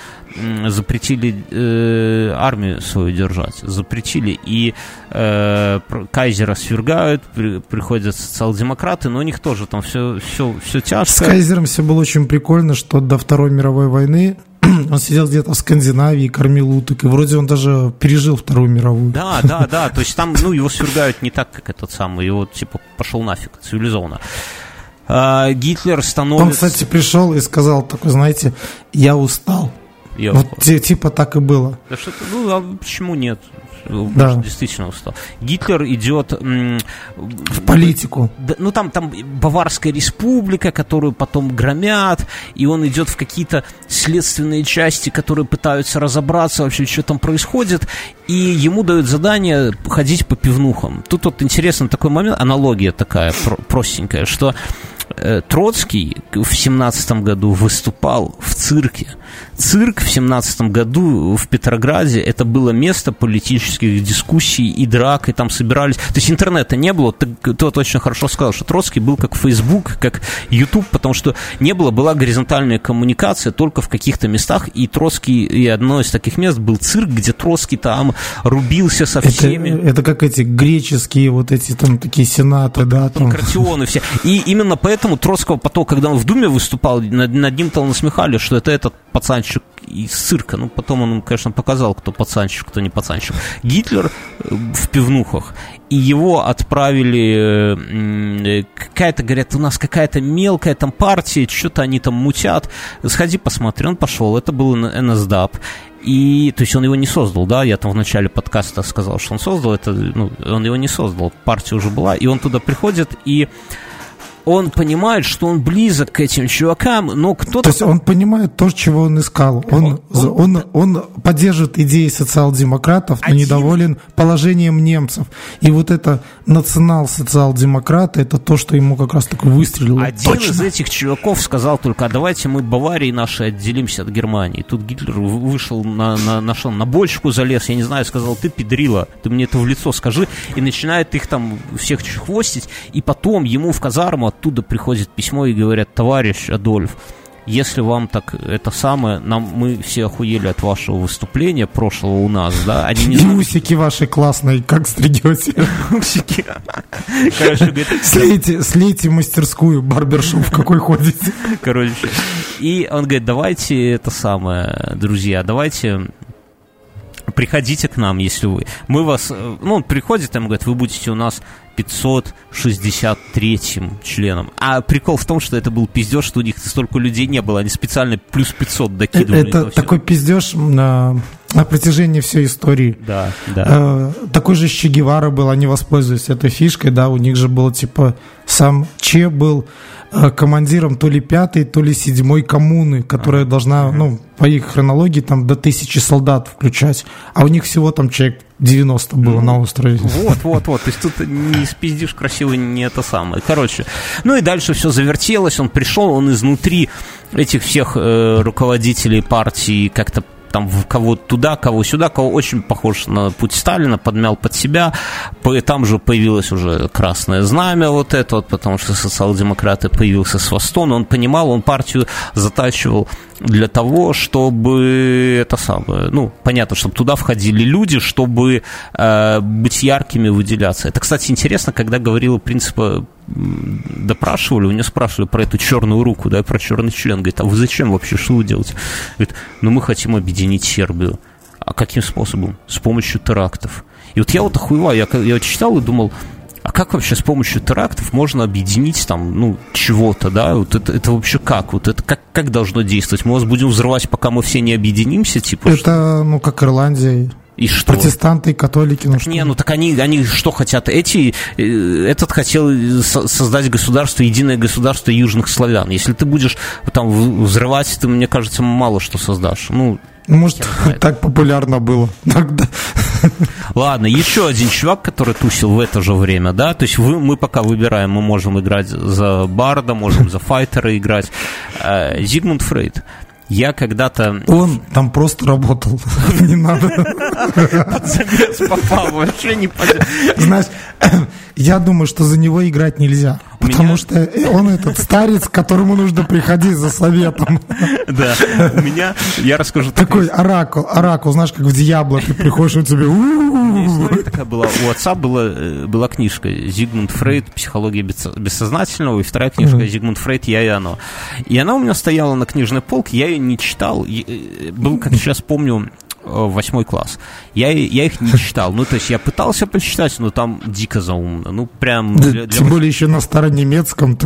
запретили э, армию свою держать, запретили, и э, Кайзера свергают, при, приходят социал-демократы, но у них тоже там все, все, все тяжко. С Кайзером все было очень прикольно, что до Второй мировой войны он сидел где-то в Скандинавии, кормил уток, и вроде он даже пережил Вторую мировую. Да, да, да, то есть там, ну, его свергают не так, как этот самый, его, типа, пошел нафиг, цивилизованно. А, Гитлер становится... Он, кстати, пришел и сказал такой, знаете, я устал. Я вот устал. типа так и было. Да что ну а почему нет? да. действительно устал. Гитлер идет в политику. Да, ну там там Баварская республика, которую потом громят, и он идет в какие-то следственные части, которые пытаются разобраться вообще, что там происходит, и ему дают задание ходить по пивнухам. Тут вот интересный такой момент, аналогия такая простенькая, что э, Троцкий в семнадцатом году выступал в цирке цирк в семнадцатом году в Петрограде это было место политических дискуссий и драк, и там собирались... То есть интернета не было, ты, вот очень хорошо сказал, что Троцкий был как Facebook, как YouTube, потому что не было, была горизонтальная коммуникация только в каких-то местах, и Троцкий, и одно из таких мест был цирк, где Троцкий там рубился со всеми. Это, это как эти греческие вот эти там такие сенаты, да? Там. Панкратионы все. И именно поэтому Троцкого потом, когда он в Думе выступал, над, над ним-то насмехали, что это этот пацанчик из цирка. Ну, потом он, конечно, показал, кто пацанчик, кто не пацанчик. Гитлер э, в пивнухах. И его отправили, э, какая-то, говорят, у нас какая-то мелкая там партия, что-то они там мутят. Сходи, посмотри. Он пошел, это был НСДАП. И, то есть он его не создал, да, я там в начале подкаста сказал, что он создал это, ну, он его не создал, партия уже была, и он туда приходит, и он понимает, что он близок к этим чувакам, но кто-то... То есть он понимает то, чего он искал. Он, он, он, он поддерживает идеи социал-демократов, но Один... недоволен положением немцев. И вот это национал-социал-демократы, это то, что ему как раз так выстрелило. Один Точно. из этих чуваков сказал только, а давайте мы Баварии нашей отделимся от Германии. Тут Гитлер вышел на, на, нашел на бочку залез, я не знаю, сказал, ты педрила, ты мне это в лицо скажи, и начинает их там всех хвостить, и потом ему в казарму оттуда приходит письмо и говорят, товарищ Адольф, если вам так это самое, нам мы все охуели от вашего выступления прошлого у нас, да? Они не знают... Усики ваши классные, как стригете? Усики. Короче, говорит... Слейте, слейте мастерскую, барбершоп в какой ходите. Короче. И он говорит, давайте это самое, друзья, давайте приходите к нам, если вы... Мы вас... Ну, он приходит, там говорит, вы будете у нас 563 членом. А прикол в том, что это был пиздеж, что у них столько людей не было. Они специально плюс 500 докидывали. Это такой пиздеж на, на протяжении всей истории. Да, да. Э, такой же Че Гевара был, они воспользовались этой фишкой, да, у них же было типа сам Че был Э, командиром то ли пятой, то ли седьмой коммуны, которая должна, ну, по их хронологии, там до тысячи солдат включать. А у них всего там человек 90 было ну, на острове. Вот, вот, вот. То есть тут не спиздишь красиво, не это самое. Короче, ну и дальше все завертелось. Он пришел, он изнутри этих всех э, руководителей партии как-то там кого туда, кого сюда, кого очень похож на путь Сталина, подмял под себя. Там же появилось уже красное знамя вот это вот, потому что социал-демократы появился с Востона. Он понимал, он партию затачивал для того, чтобы это самое, ну, понятно, чтобы туда входили люди, чтобы э, быть яркими, выделяться. Это, кстати, интересно, когда говорил принцип допрашивали, у него спрашивали про эту черную руку, да, про черный член. Говорит, а вы зачем вообще, что вы делаете? Говорит, ну мы хотим объединить Сербию. А каким способом? С помощью терактов. И вот я вот охуеваю, я, я читал и думал, а как вообще с помощью терактов можно объединить там, ну, чего-то, да? Вот это, это вообще как? Вот это как, как должно действовать? Мы вас будем взрывать, пока мы все не объединимся, типа? Это, что? ну, как Ирландия. И что? Протестанты и католики, ну так что? Не, ну так они, они что хотят? Эти, э, этот хотел создать государство, единое государство южных славян. Если ты будешь там взрывать, ты, мне кажется, мало что создашь. Ну, может, так популярно было тогда. Ладно, еще один чувак, который тусил в это же время, да, то есть вы, мы пока выбираем, мы можем играть за Барда, можем за Файтера играть. Э, Зигмунд Фрейд. Я когда-то... Он там просто работал. Не надо. Под замес попал, вообще не понятно. Знаешь, я думаю, что за него играть нельзя. Потому что он этот старец, к которому нужно приходить за советом. Да, у меня, я расскажу. Такой оракул, оракул, знаешь, как в Диабло, ты приходишь, он тебе... такая была, у отца была, э, была книжка «Зигмунд Фрейд. Психология бессознательного», и вторая книжка «Зигмунд Фрейд. Я и оно». И она у меня стояла на книжной полке, я ее не читал. Э, был, как сейчас помню, восьмой класс. Я, я их не читал. Ну, то есть я пытался почитать, но там дико заумно. Ну, прям... Да, для, для... Тем более еще на старонемецком.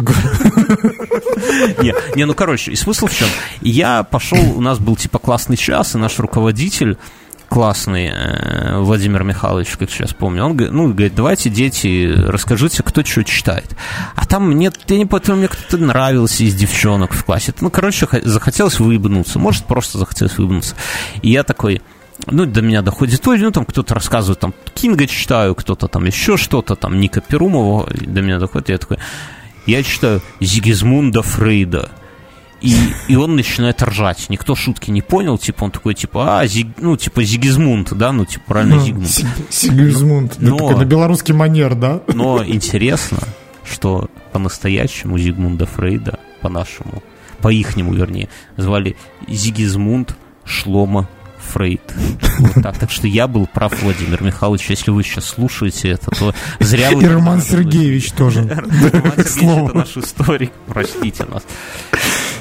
Не, не, ну, короче, и смысл в чем? Я пошел, у нас был типа классный час, и наш руководитель классный э, Владимир Михайлович, как сейчас помню, он ну, говорит, давайте, дети, расскажите, кто что читает. А там мне, я не помню, мне кто-то нравился из девчонок в классе. Ну, короче, захотелось выебнуться. Может, просто захотелось выебнуться. И я такой, ну, до меня доходит, ну, там кто-то рассказывает, там, Кинга читаю, кто-то там еще что-то, там, Ника Перумова, до меня доходит, я такой, я читаю Зигизмунда Фрейда. И, и он начинает ржать. Никто шутки не понял, типа он такой, типа, а, зиг, ну, типа Зигизмунд, да, ну, типа, правильно, ну, Зигмунд. Сигизмунд, но, такой, на белорусский манер, да? Но интересно, что по-настоящему Зигмунда Фрейда, по-нашему, по-ихнему, вернее, звали Зигизмунд Шлома Фрейд. Вот так. так что я был прав, Владимир Михайлович. Если вы сейчас слушаете это, то зря вы... И Роман Сергеевич тоже. Роман Сергеевич это наш историк, простите нас.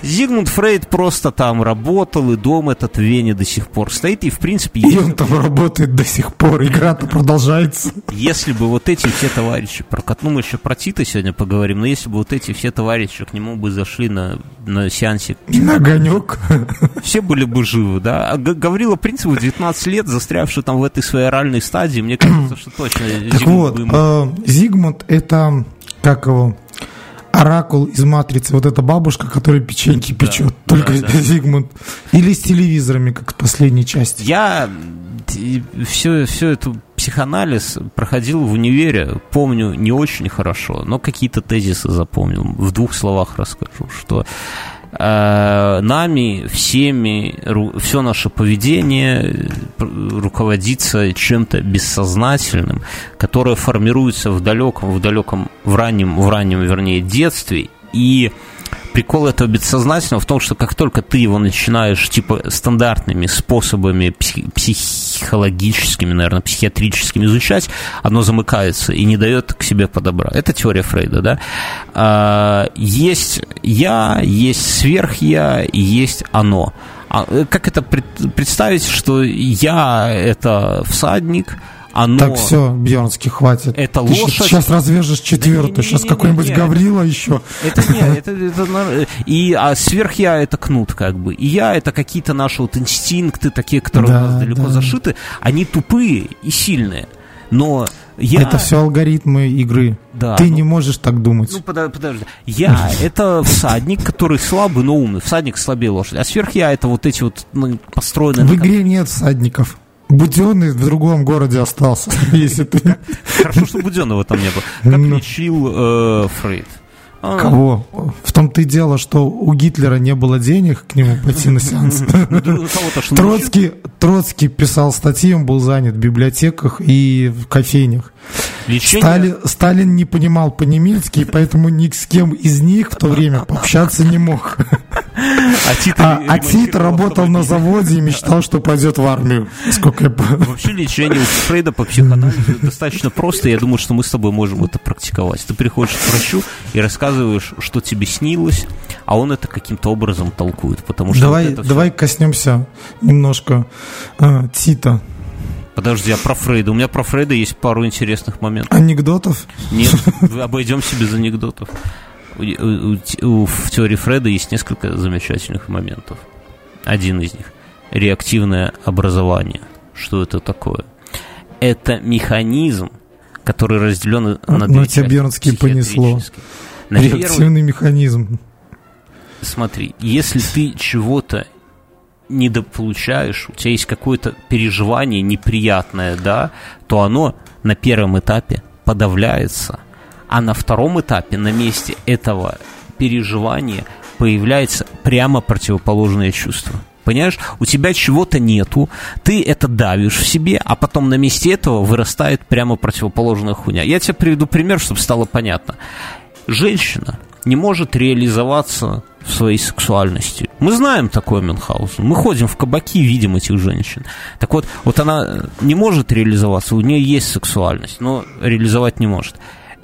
Зигмунд Фрейд просто там работал, и дом этот в Вене до сих пор стоит, и в принципе... И он там работает до сих пор, игра-то продолжается. Если бы вот эти все товарищи, про ну мы еще про Тита сегодня поговорим, но если бы вот эти все товарищи к нему бы зашли на, на сеансе... На огонек. Все были бы живы, да. А Гаврила Принцеву 19 лет, застрявший там в этой своей оральной стадии, мне кажется, что точно Так Зигмунд вот, э, Зигмунд это, как его, оракул из матрицы, вот эта бабушка, которая печеньки да, печет, только да, да. Зигмунд. Или с телевизорами, как в последней части. Я все, все это психоанализ проходил в универе, помню не очень хорошо, но какие-то тезисы запомнил. В двух словах расскажу, что э, нами, всеми, ру, все наше поведение руководится чем-то бессознательным, которое формируется в далеком, в далеком, в раннем, в раннем, вернее, детстве, и прикол этого бессознательного в том, что как только ты его начинаешь, типа, стандартными способами псих, психологическими, наверное, психиатрическими изучать, оно замыкается и не дает к себе подобрать. Это теория Фрейда, да? А, есть я, есть сверх-я и есть оно. А э, как это представить, что я – это всадник – оно... Так все, Бьернский, хватит. Это Ты лошадь... сейчас развяжешь четвертую, сейчас какой-нибудь не, Гаврила еще. Это нет, это, это, и а сверх я это кнут, как бы. И я это какие-то наши вот инстинкты, такие, которые да, у нас далеко да. зашиты, они тупые и сильные. Но я... Это все алгоритмы игры. Да, Ты ну, не можешь так думать. Ну, подожди, подожди. Я — это всадник, который слабый, но умный. Всадник слабее лошади. А сверх я — это вот эти вот ну, построенные... В игре нет всадников. Буденный в другом городе остался, если ты... Хорошо, что Буденного там не было. Как ну. лечил э, Фрейд? А. Кого? В том-то и дело, что у Гитлера не было денег к нему пойти на сеанс. Ну, Троцкий, Троцкий писал статьи, он был занят в библиотеках и в кофейнях. Сталин, Сталин не понимал по-немецки, и поэтому ни с кем из них в то время пообщаться не мог. А Тита, а, а Тита работал на заводе и мечтал, что пойдет в армию. Сколько я Вообще лечение у Фрейда по психоанализу достаточно просто. Я думаю, что мы с тобой можем это практиковать. Ты приходишь к врачу и рассказываешь, что тебе снилось, а он это каким-то образом толкует. Потому что давай, вот давай все... коснемся немножко э, Тита. Подожди, а про Фрейда? У меня про Фрейда есть пару интересных моментов. Анекдотов? Нет, обойдемся без анекдотов. У, у, у, в теории Фреда есть несколько замечательных моментов. Один из них – реактивное образование. Что это такое? Это механизм, который разделен на две Ну, тебя Бернский понесло. На Реактивный первый... механизм. Смотри, если ты чего-то недополучаешь, у тебя есть какое-то переживание неприятное, да, то оно на первом этапе подавляется, а на втором этапе, на месте этого переживания, появляется прямо противоположное чувство. Понимаешь, у тебя чего-то нету, ты это давишь в себе, а потом на месте этого вырастает прямо противоположная хуйня. Я тебе приведу пример, чтобы стало понятно. Женщина не может реализоваться в своей сексуальности. Мы знаем такое Мюнхгаузен. Мы ходим в кабаки, видим этих женщин. Так вот, вот она не может реализоваться, у нее есть сексуальность, но реализовать не может.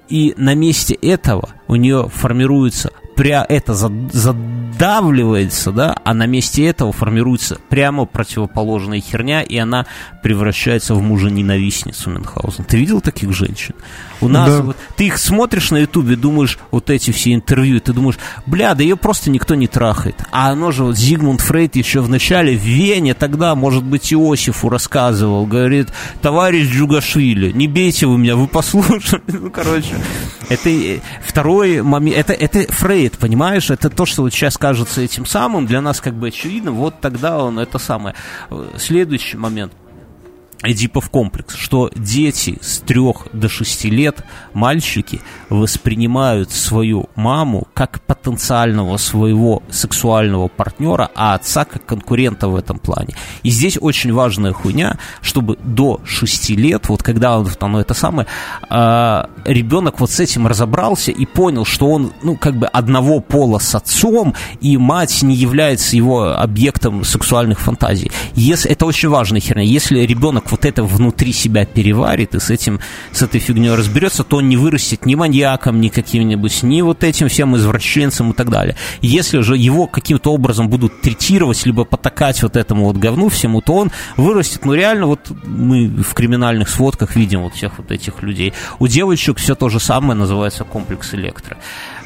И на месте этого у нее формируется пря это задавливается, да, а на месте этого формируется прямо противоположная херня, и она превращается в мужа-ненавистницу Мюнхгаузен. Ты видел таких женщин? У нас да. вот, ты их смотришь на Ютубе, думаешь, вот эти все интервью, ты думаешь, бля, да ее просто никто не трахает. А оно же вот Зигмунд Фрейд еще в начале в Вене тогда, может быть, Иосифу рассказывал, говорит, товарищ Джугашвили, не бейте вы меня, вы послушайте. Ну, короче, это э, второй момент, это, это Фрейд, понимаешь, это то, что вот сейчас кажется этим самым, для нас как бы очевидно, вот тогда он это самое. Следующий момент – Эдипов комплекс, что дети с трех до шести лет, мальчики, воспринимают свою маму как потенциального своего сексуального партнера, а отца как конкурента в этом плане. И здесь очень важная хуйня, чтобы до шести лет, вот когда он, ну, это самое, э, ребенок вот с этим разобрался и понял, что он, ну, как бы одного пола с отцом, и мать не является его объектом сексуальных фантазий. Если, это очень важная херня. Если ребенок вот это внутри себя переварит и с этим, с этой фигней разберется, то он не вырастет ни маньяком, ни каким-нибудь, ни вот этим всем извращенцем и так далее. Если же его каким-то образом будут третировать, либо потакать вот этому вот говну всему, то он вырастет, ну реально, вот мы в криминальных сводках видим вот всех вот этих людей. У девочек все то же самое называется комплекс электро.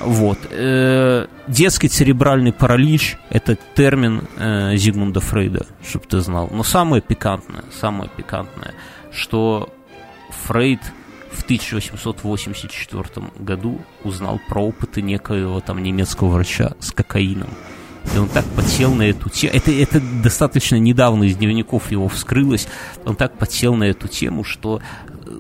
Вот. Э, детский церебральный паралич – это термин э, Зигмунда Фрейда, чтобы ты знал. Но самое пикантное, самое пикантное, что Фрейд в 1884 году узнал про опыты некоего там немецкого врача с кокаином. И он так подсел на эту тему. Это, это достаточно недавно из дневников его вскрылось. Он так подсел на эту тему, что э,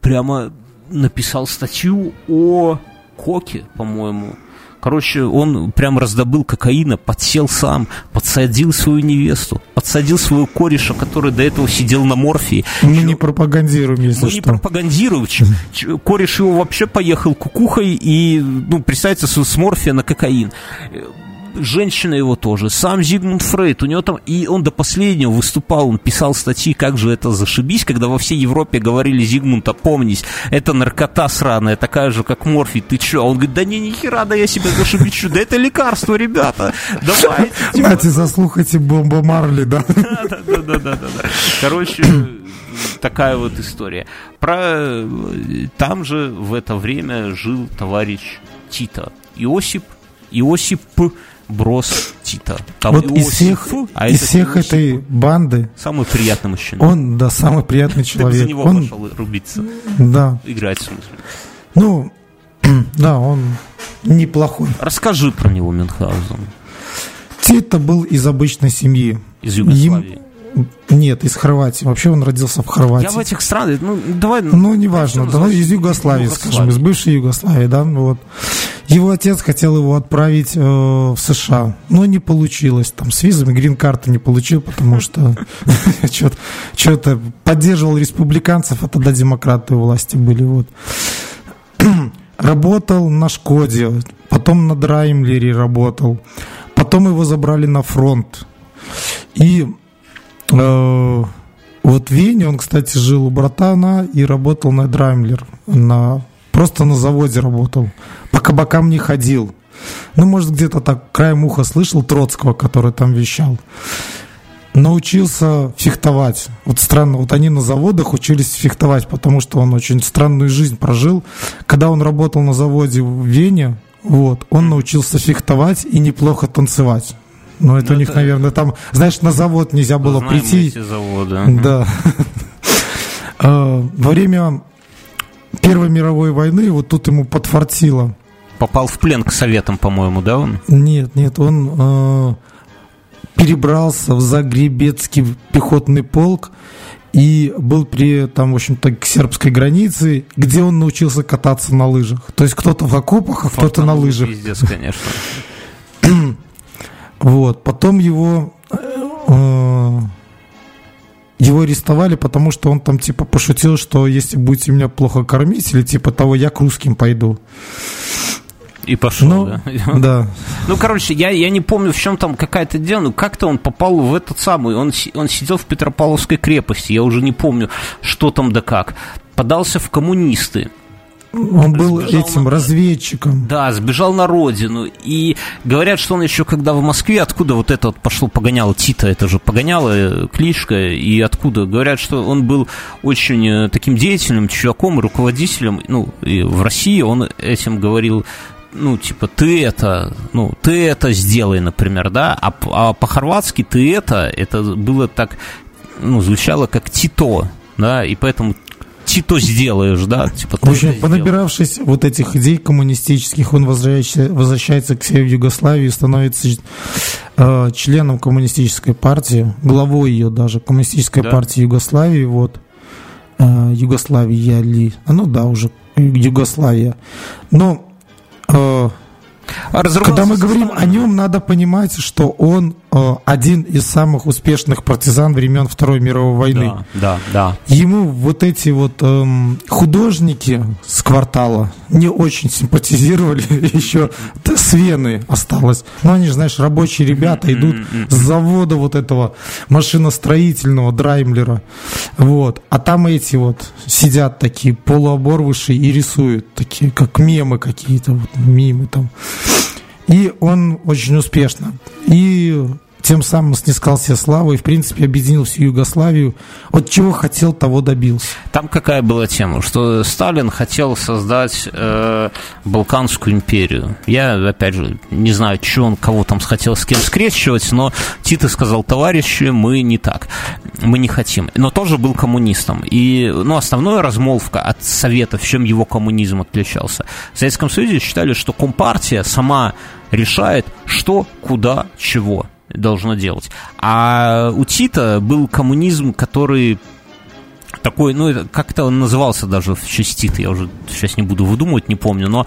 прямо написал статью о коке, по-моему. Короче, он прям раздобыл кокаина, подсел сам, подсадил свою невесту, подсадил своего кореша, который до этого сидел на морфии. Мы Чё? не пропагандируем, если Мы что. не пропагандируем. Кореш его вообще поехал кукухой и, ну, представьте, с морфия на кокаин женщина его тоже, сам Зигмунд Фрейд, у него там, и он до последнего выступал, он писал статьи, как же это зашибись, когда во всей Европе говорили Зигмунд, опомнись, это наркота сраная, такая же, как морфий, ты чё? А он говорит, да не, ни хера, да я себя зашибичу, да это лекарство, ребята, давайте. Знаете, заслухайте бомба Марли, да? Да-да-да. Короче, такая вот история. Про... Там же в это время жил товарищ Тита. Иосип, Иосип Брос Тита. Там вот из всех, а из всех этой банды... Самый приятный мужчина. Он, да, самый приятный человек. Ты за него он, пошел рубиться. Да. Играть, в смысле. Ну, да, он неплохой. Расскажи про него, Мюнхгаузен. Тита был из обычной семьи. Из Югославии. Нет, из Хорватии. Вообще он родился в Хорватии. Я в этих странах, ну, давай... Ну, неважно, давай из Югославии, Югославии. скажем, из бывшей Югославии, да, вот. Его отец хотел его отправить э, в США, но не получилось. Там с визами грин-карты не получил, потому что что-то поддерживал республиканцев, а тогда демократы у власти были, вот. Работал на Шкоде, потом на Драймлере работал. Потом его забрали на фронт. И э, вот в Вене он, кстати, жил у братана и работал на Драймлер. На, просто на заводе работал. По кабакам не ходил. Ну, может, где-то так краем уха слышал Троцкого, который там вещал. Научился фехтовать. Вот странно, вот они на заводах учились фехтовать, потому что он очень странную жизнь прожил. Когда он работал на заводе в Вене, вот, он научился фехтовать и неплохо танцевать. Ну, это ну, у них, это... наверное, там, знаешь, на завод нельзя было Знаем прийти. Эти заводы. Да. А, во время Первой мировой войны вот тут ему подфартило. Попал в плен к советам, по-моему, да, он? Нет, нет, он э, перебрался в Загребецкий пехотный полк и был при, там, в общем-то, к сербской границе, где он научился кататься на лыжах. То есть кто-то в окопах, а кто-то на лыжах. Пиздец, конечно. Вот. Потом его э, его арестовали, потому что он там типа пошутил, что если будете меня плохо кормить, или типа того, я к русским пойду. И пошел, ну, да? Да. Ну, короче, я, я не помню, в чем там какая-то дело, но как-то он попал в этот самый, он, он сидел в Петропавловской крепости, я уже не помню, что там да как. Подался в коммунисты. Он был этим на... разведчиком. Да, сбежал на родину. И говорят, что он еще когда в Москве, откуда вот это вот пошло погоняло Тита, это же погоняло э, кличка, и откуда? Говорят, что он был очень э, таким деятельным чуваком, руководителем, ну, и в России он этим говорил ну, типа, ты это, ну, ты это сделай, например, да, а, а по-хорватски ты это, это было так, ну, звучало как Тито, да, и поэтому то сделаешь, да? Типа, в общем, понабиравшись вот этих идей коммунистических, он возвращается, возвращается к себе в Югославию и становится э, членом коммунистической партии, главой ее даже, коммунистической да. партии Югославии, вот. Э, Югославия ли? Ну да, уже Югославия. Но э, когда мы говорим о нем, надо понимать, что он один из самых успешных партизан времен Второй мировой войны. Да, да, да. Ему вот эти вот э, художники с квартала не очень симпатизировали, еще с Вены осталось. Но они же, знаешь, рабочие ребята идут с завода вот этого машиностроительного Драймлера. Вот. А там эти вот сидят такие полуоборвыши и рисуют, такие как мемы какие-то, вот, мимы там. И он очень успешно. И тем самым снискал себе славу и, в принципе, объединил всю Югославию. От чего хотел, того добился. Там какая была тема? Что Сталин хотел создать э, Балканскую империю. Я, опять же, не знаю, что он, кого там хотел с кем скрещивать, но Тита сказал, товарищи, мы не так, мы не хотим. Но тоже был коммунистом. И, ну, основная размолвка от Советов, в чем его коммунизм отличался. В Советском Союзе считали, что Компартия сама решает, что, куда, чего должно делать. А у Тита был коммунизм, который такой, ну, как-то он назывался даже в честь Тита, я уже сейчас не буду выдумывать, не помню, но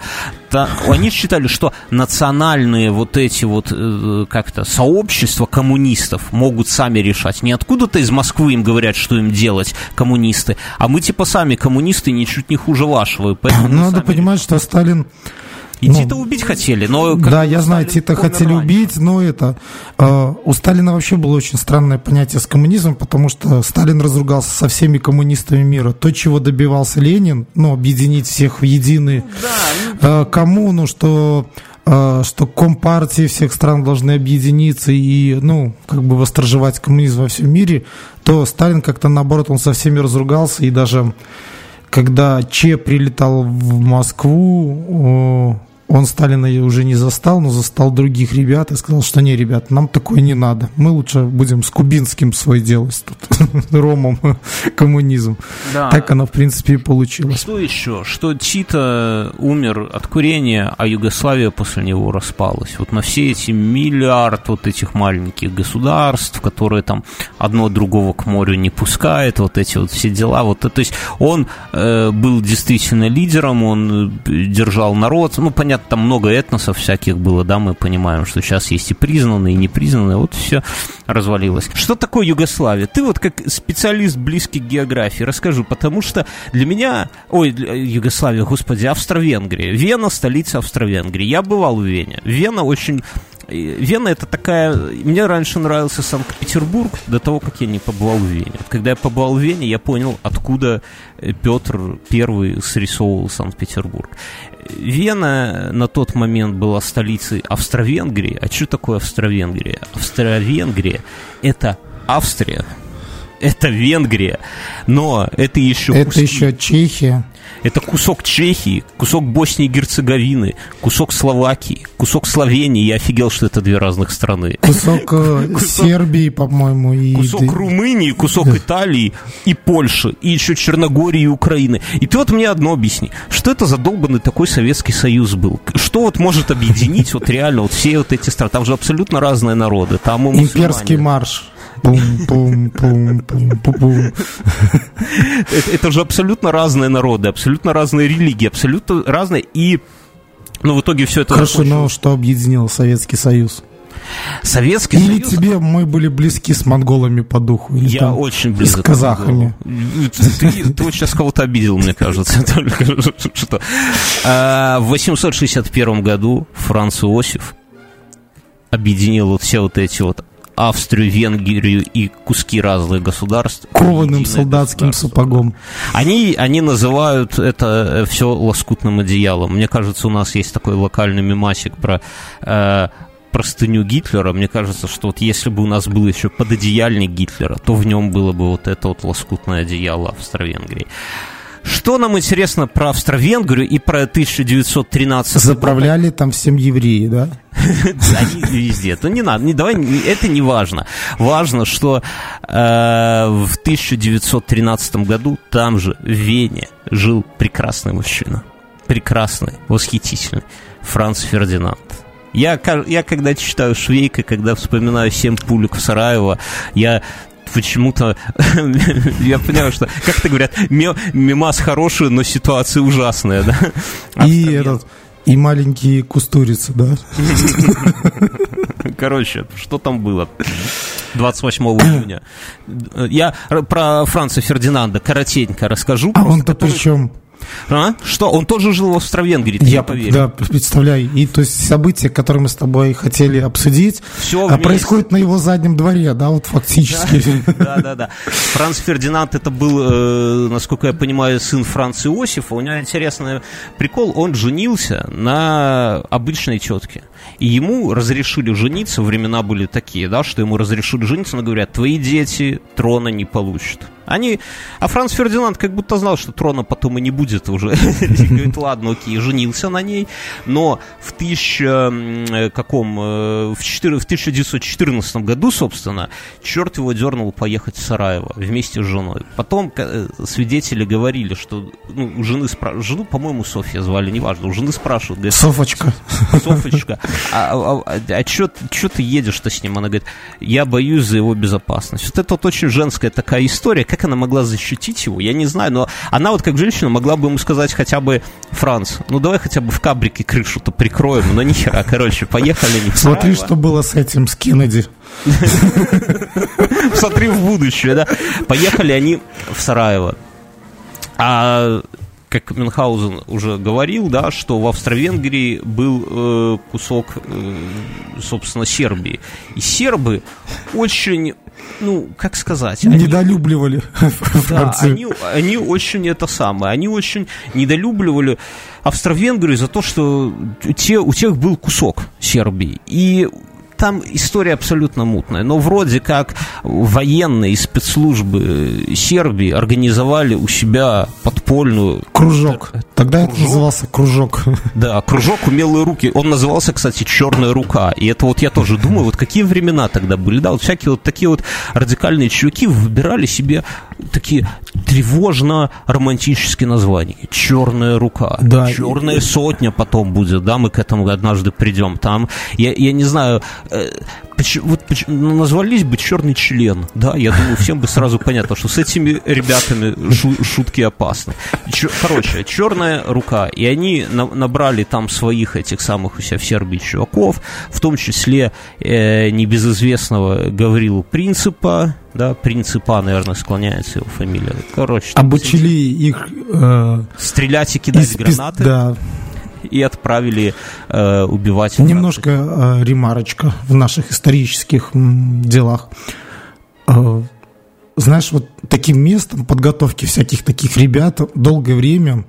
та, они считали, что национальные вот эти вот э, как-то сообщества коммунистов могут сами решать. Не откуда-то из Москвы им говорят, что им делать коммунисты, а мы типа сами коммунисты ничуть не хуже вашего. Надо понимать, что Сталин и ну, Тита убить хотели, но... Да, я знаю, Тита хотели раньше. убить, но это... Э, у Сталина вообще было очень странное понятие с коммунизмом, потому что Сталин разругался со всеми коммунистами мира. То, чего добивался Ленин, ну, объединить всех в единый да, э, коммуну, что э, что компартии всех стран должны объединиться и, ну, как бы восторжевать коммунизм во всем мире, то Сталин как-то наоборот, он со всеми разругался, и даже когда Че прилетал в Москву, он Сталина уже не застал, но застал других ребят и сказал, что не, ребят, нам такое не надо. Мы лучше будем с Кубинским свой делать тут, Ромом, коммунизм. Да. Так оно, в принципе, и получилось. Что еще? Что Тита умер от курения, а Югославия после него распалась. Вот на все эти миллиард вот этих маленьких государств, которые там одно другого к морю не пускает, вот эти вот все дела. Вот, то есть он э, был действительно лидером, он э, держал народ, ну, понятно, понятно, там много этносов всяких было, да, мы понимаем, что сейчас есть и признанные, и непризнанные, вот все развалилось. Что такое Югославия? Ты вот как специалист близкий к географии расскажу, потому что для меня, ой, Югославия, господи, Австро-Венгрия, Вена, столица Австро-Венгрии. Я бывал в Вене. Вена очень Вена это такая... Мне раньше нравился Санкт-Петербург до того, как я не побывал в Вене. Когда я побывал в Вене, я понял, откуда Петр Первый срисовывал Санкт-Петербург. Вена на тот момент была столицей Австро-Венгрии. А что такое Австро-Венгрия? Австро-Венгрия – это Австрия, это Венгрия, но это еще... Это куски. еще Чехия. Это кусок Чехии, кусок Боснии и Герцеговины, кусок Словакии, кусок Словении. Я офигел, что это две разных страны. Кусок, э, Сербии, по-моему. И... Кусок Румынии, кусок. Италии и Польши, и еще Черногории и Украины. И ты вот мне одно объясни. Что это за долбанный такой Советский Союз был? Что вот может объединить вот реально вот все вот эти страны? Там же абсолютно разные народы. Там и Имперский марш. Пум-пум-пум-пум-пум. Это, же абсолютно разные народы, абсолютно разные религии, абсолютно разные. И ну, в итоге все это... Хорошо, но что объединил Советский Союз? Советский или Союз... тебе мы были близки с монголами по духу? Или Я там, очень близок. С казахами. Ты, ты, вот сейчас кого-то обидел, мне кажется. Что. А, в 861 году Франц Иосиф объединил вот все вот эти вот Австрию, Венгрию и куски разных государств. Кованым солдатским сапогом. Они, они называют это все лоскутным одеялом. Мне кажется, у нас есть такой локальный мемасик про э, простыню Гитлера. Мне кажется, что вот если бы у нас был еще пододеяльник Гитлера, то в нем было бы вот это вот лоскутное одеяло Австро-Венгрии. Что нам интересно про Австро-Венгрию и про 1913 Заправляли там всем евреи, да? Они везде. Это не надо, не, давай, это не важно. Важно, что э, в 1913 году там же, в Вене, жил прекрасный мужчина. Прекрасный, восхитительный. Франц Фердинанд. Я, я когда читаю Швейка, когда вспоминаю «Семь пулек в Сараево», я почему-то я понимаю, что, как то говорят, мимас хороший, но ситуация ужасная, да? И этот и маленькие кустурицы, да? Короче, что там было? 28 июня. Я про Франца Фердинанда коротенько расскажу. А он-то при чем? А? Что? Он тоже жил в Австро-Венгрии, я поверю. Да, представляю. И то есть события, которые мы с тобой хотели обсудить, Все а происходит на его заднем дворе, да, вот фактически. Да, да, да. Франц Фердинанд это был, э, насколько я понимаю, сын Франца Иосифа. У него интересный прикол, он женился на обычной тетке. И ему разрешили жениться, времена были такие, да, что ему разрешили жениться, но говорят, твои дети трона не получат. Они, а Франц Фердинанд как будто знал, что трона потом и не будет уже. Говорит, ладно, окей, женился на ней, но в тысяча, э, каком, э, в, 4, в 1914 году, собственно, черт его дернул поехать в Сараево вместе с женой. Потом э, свидетели говорили, что ну, у жены спрашивают, жену, по-моему, Софья звали, неважно, у жены спрашивают. Говорят, Софочка. Софочка, а, а, а, а что ты едешь-то с ним? Она говорит, я боюсь за его безопасность. Вот это вот очень женская такая история, как она могла защитить его, я не знаю, но она вот как женщина могла бы ему сказать хотя бы, Франц, ну давай хотя бы в кабрике крышу-то прикроем, но нихера, короче, поехали не Смотри, что было с этим, с Кеннеди. Смотри в будущее, да. Поехали они в Сараево. А как Мюнхгаузен уже говорил, да, что в Австро-Венгрии был э, кусок, э, собственно, Сербии. И сербы очень, ну, как сказать... Они, недолюбливали Да, они, они очень это самое, они очень недолюбливали Австро-Венгрию за то, что те, у тех был кусок Сербии. И там история абсолютно мутная. Но вроде как военные спецслужбы Сербии организовали у себя подпольную... Кружок. Тогда кружок. это назывался кружок. Да, кружок «Умелые руки». Он назывался, кстати, «Черная рука». И это вот я тоже думаю, вот какие времена тогда были. Да, вот всякие вот такие вот радикальные чуваки выбирали себе такие тревожно-романтические названия. «Черная рука». Да. «Черная сотня» потом будет, да, мы к этому однажды придем. Там, я, я не знаю, вот ну, назвались бы черный член, да, я думаю, всем бы сразу понятно, что с этими ребятами шу- шутки опасны. Чер- короче, черная рука, и они на- набрали там своих этих самых у себя в Сербии чуваков, в том числе э, небезызвестного Гаврилу Принципа, да, Принципа, наверное, склоняется его фамилия. Короче, обучили их э, стрелять и кидать гранаты. Да и отправили э, убивать. Немножко э, ремарочка в наших исторических делах. Э, знаешь, вот таким местом подготовки всяких таких ребят долгое время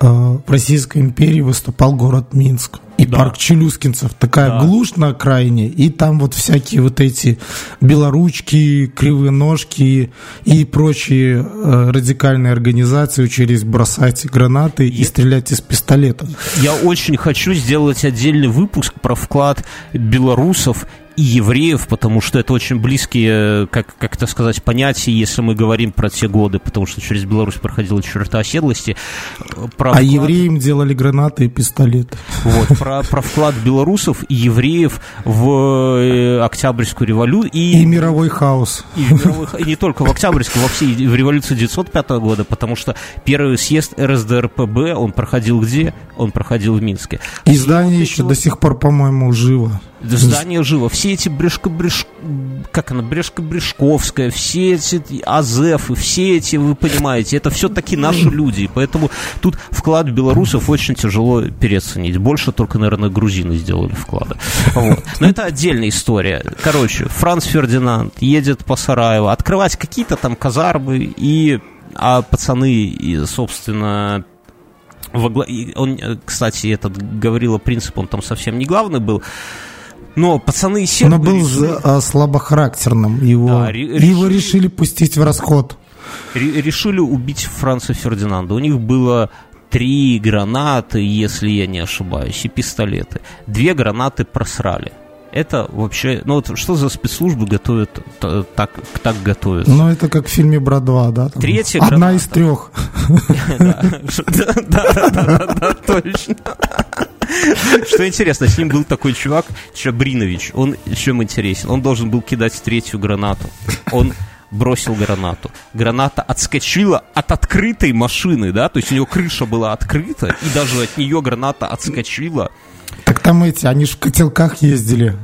э, в Российской империи выступал город Минск и Да. парк Челюскинцев. Такая Да. глушь на окраине, и там вот всякие вот эти белоручки, кривые ножки и прочие э, радикальные организации учились бросать гранаты и Я- стрелять из пистолета. Я очень хочу сделать отдельный выпуск про вклад белорусов и евреев, потому что это очень близкие, как, как это сказать, понятия, если мы говорим про те годы, потому что через Беларусь проходила черта оседлости. Про А вклад- евреям делали гранаты и пистолеты. Вот, про, про вклад белорусов и евреев в э, Октябрьскую революцию И мировой хаос. и, в мировых- и не только в Октябрьской, во всей в революции 905 года, потому что первый съезд РСДРПБ, он проходил где? Он проходил в Минске. И Все здание вот эти еще вот- до сих пор, по-моему, живо. Здание живо. Все эти брешко бреш как она, Брешко-Брешковская, все эти Азефы, все эти, вы понимаете, это все-таки наши люди. И поэтому тут вклад белорусов очень тяжело переоценить. Больше только, наверное, грузины сделали вклада. Вот. Но это отдельная история. Короче, Франц Фердинанд едет по Сараево открывать какие-то там казармы, и а пацаны, и, собственно, во гла- Он, э, кстати, этот Гаврила Принцип, он там совсем не главный был. Но пацаны из сербы Он был решили, а, слабохарактерным. Его, Да, ре- его решили- решили пустить в расход. ре- решили убить Франца Фердинанда. У них было три гранаты, если я не ошибаюсь, и пистолеты. Две гранаты просрали. Это вообще... Ну вот что за спецслужбы готовят так, так готовят? Но это как в фильме «Брат 2», да? там Третья Одна граната. из трех. Да, да, да, точно. Что интересно, с ним был такой чувак, Чабринович. Он чем интересен? Он должен был кидать третью гранату. Он бросил гранату. Граната отскочила от открытой машины, да, то есть у него крыша была открыта, и даже от нее граната отскочила. Так там эти, они же в котелках ездили.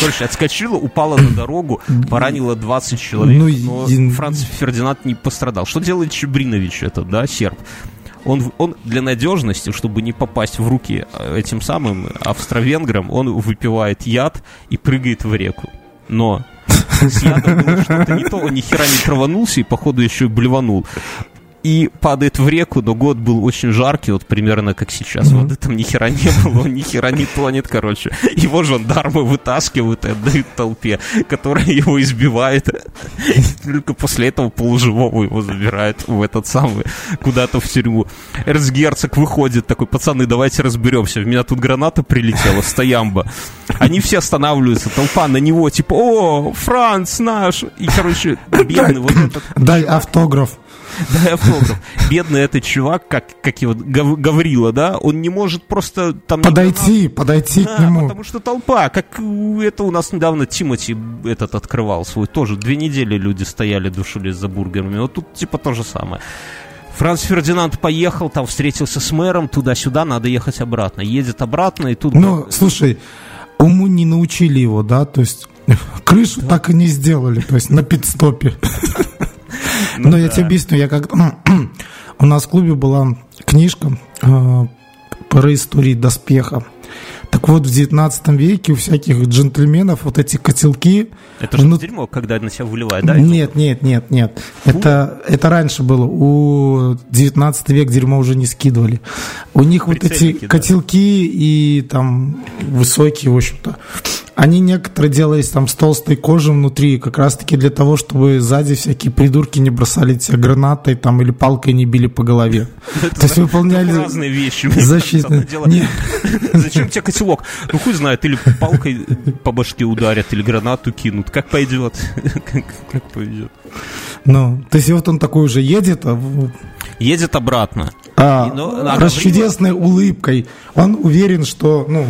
Короче, отскочила, упала на дорогу, поранила 20 человек, Ну, но Франц Фердинанд не пострадал. Что делает Чебринович этот, да, серб? Он, он для надежности, чтобы не попасть в руки э, этим самым австро-венграм, он выпивает яд и прыгает в реку. Но с ядом было что-то не то, он ни хера не траванулся и, походу, еще и блеванул. И падает в реку, но год был очень жаркий, вот примерно как сейчас. Мгм. Воды там ни хера не было, он ни хера не тонет, короче. Его жандармы вытаскивают и отдают толпе, которая его избивает. И только после этого полуживого его забирают в этот самый, куда-то в тюрьму. Эрцгерцог выходит такой, пацаны, давайте разберемся. В меня тут граната прилетела, стоямба. Они все останавливаются, толпа на него, типа, о, Франц наш. И, короче, бедный вот этот Дай автограф. Да, автограф. Бедный этот чувак, как, как его, Гав- Гаврила, да, он не может просто там... Подойти, подойти к Да, нему. потому что толпа, как это у нас недавно Тимати этот открывал свой, тоже две недели люди стояли, душились за бургерами, вот тут типа то же самое. Франц Фердинанд поехал, там встретился с мэром, туда-сюда, надо ехать обратно. Едет обратно, и тут... Ну, слушай, уму не научили его, да, то есть крышу так и не сделали, то есть на пидстопе. Ну Но я да. тебе объясню, я как у нас в клубе была книжка э, про истории доспеха. Так вот, в 19 веке у всяких джентльменов вот эти котелки... Это же ну, дерьмо, когда на тебя выливает, да? Нет, нет, нет, нет. Это, это раньше было. У 19 век дерьмо уже не скидывали. У них вот эти Прицельники, да. котелки и там высокие, в общем-то. Они некоторые делались там с толстой кожей внутри, как раз-таки для того, чтобы сзади всякие придурки не бросали тебя гранатой там или палкой не били по голове. То есть выполняли разные вещи. защитные... Зачем тебе котелок? Ну хуй знает, или палкой по башке ударят, или гранату кинут. Как пойдет? Как, пойдет? ну, то есть вот он такой уже едет, а Едет обратно. а, И, ну, расчудесной улыбкой. Он уверен, что, ну,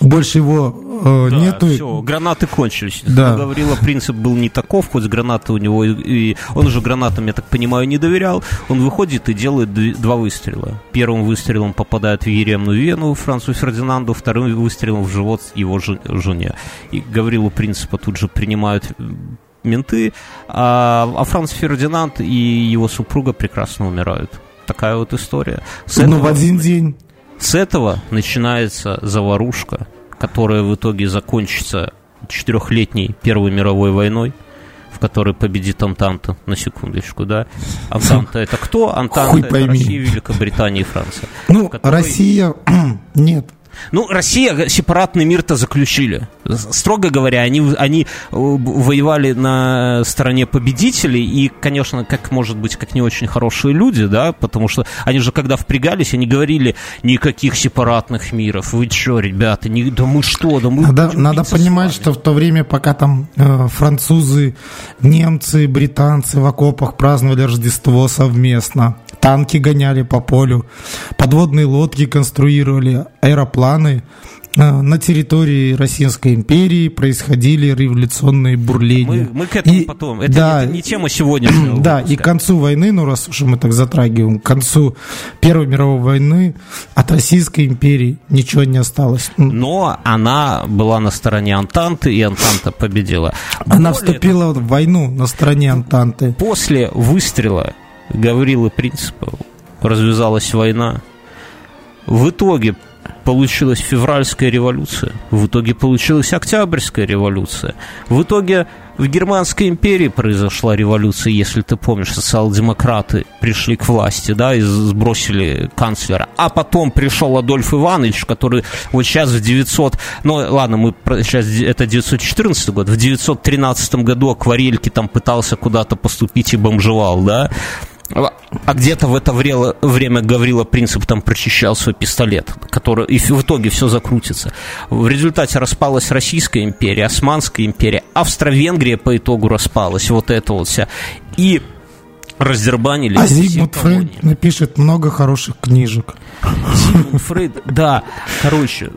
больше его э, Да, нету. все, гранаты кончились. Да. Как Говорила, принцип был не таков, хоть гранаты у него, и, он уже гранатам, я так понимаю, не доверял. Он выходит и делает дв- два выстрела. Первым выстрелом попадает в еремную вену Францу Фердинанду, вторым выстрелом в живот его жен- жене. И Гаврилу принципа тут же принимают м, менты, а, а Франц Фердинанд и его супруга прекрасно умирают. такая вот история. С ну, этого, в один день. С этого начинается заварушка, которая в итоге закончится четырехлетней Первой мировой войной, в которой победит Антанта, на секундочку, да. Антанта это кто? Антанта это Россия, Великобритания и Франция. Ну, которой... Россия... Нет. Ну, Россия сепаратный мир-то заключили. Строго говоря, они, они э, воевали на стороне победителей, и, конечно, как, может быть, как не очень хорошие люди, да, потому что они же, когда впрягались, они говорили, никаких сепаратных миров, вы что, ребята, не, да мы что, да мы... Надо, надо понимать, что в то время, пока там э, французы, немцы, британцы в окопах праздновали Рождество совместно, танки гоняли по полю, подводные лодки конструировали, аэропланы. Э, на территории Российской империи происходили революционные бурления. Мы, мы к этому и, потом. Это, да, это не тема сегодняшнего Да, выпуска. и к концу войны, ну раз уж мы так затрагиваем, к концу Первой мировой войны от Российской империи ничего не осталось. Но она была на стороне Антанты, и Антанта победила. Она Более вступила того, в войну на стороне Антанты. После выстрела Гаврила Принципа развязалась война. В итоге получилась февральская революция, в итоге получилась октябрьская революция, в итоге в Германской империи произошла революция, если ты помнишь, социал-демократы пришли к власти, да, и сбросили канцлера. А потом пришел Адольф Иванович, который вот сейчас в 900... Ну, ладно, мы сейчас это 914 год. В 913 году акварельки там пытался куда-то поступить и бомжевал, да. А где-то в это время Гаврила Принцип там прочищал свой пистолет, который, и в итоге все закрутится. В результате распалась Российская империя, Османская империя, Австро-Венгрия по итогу распалась, вот это вот вся. И раздербанили. А Зигмунд Фрейд напишет много хороших книжек. Зигмунд Фрейд, да, короче,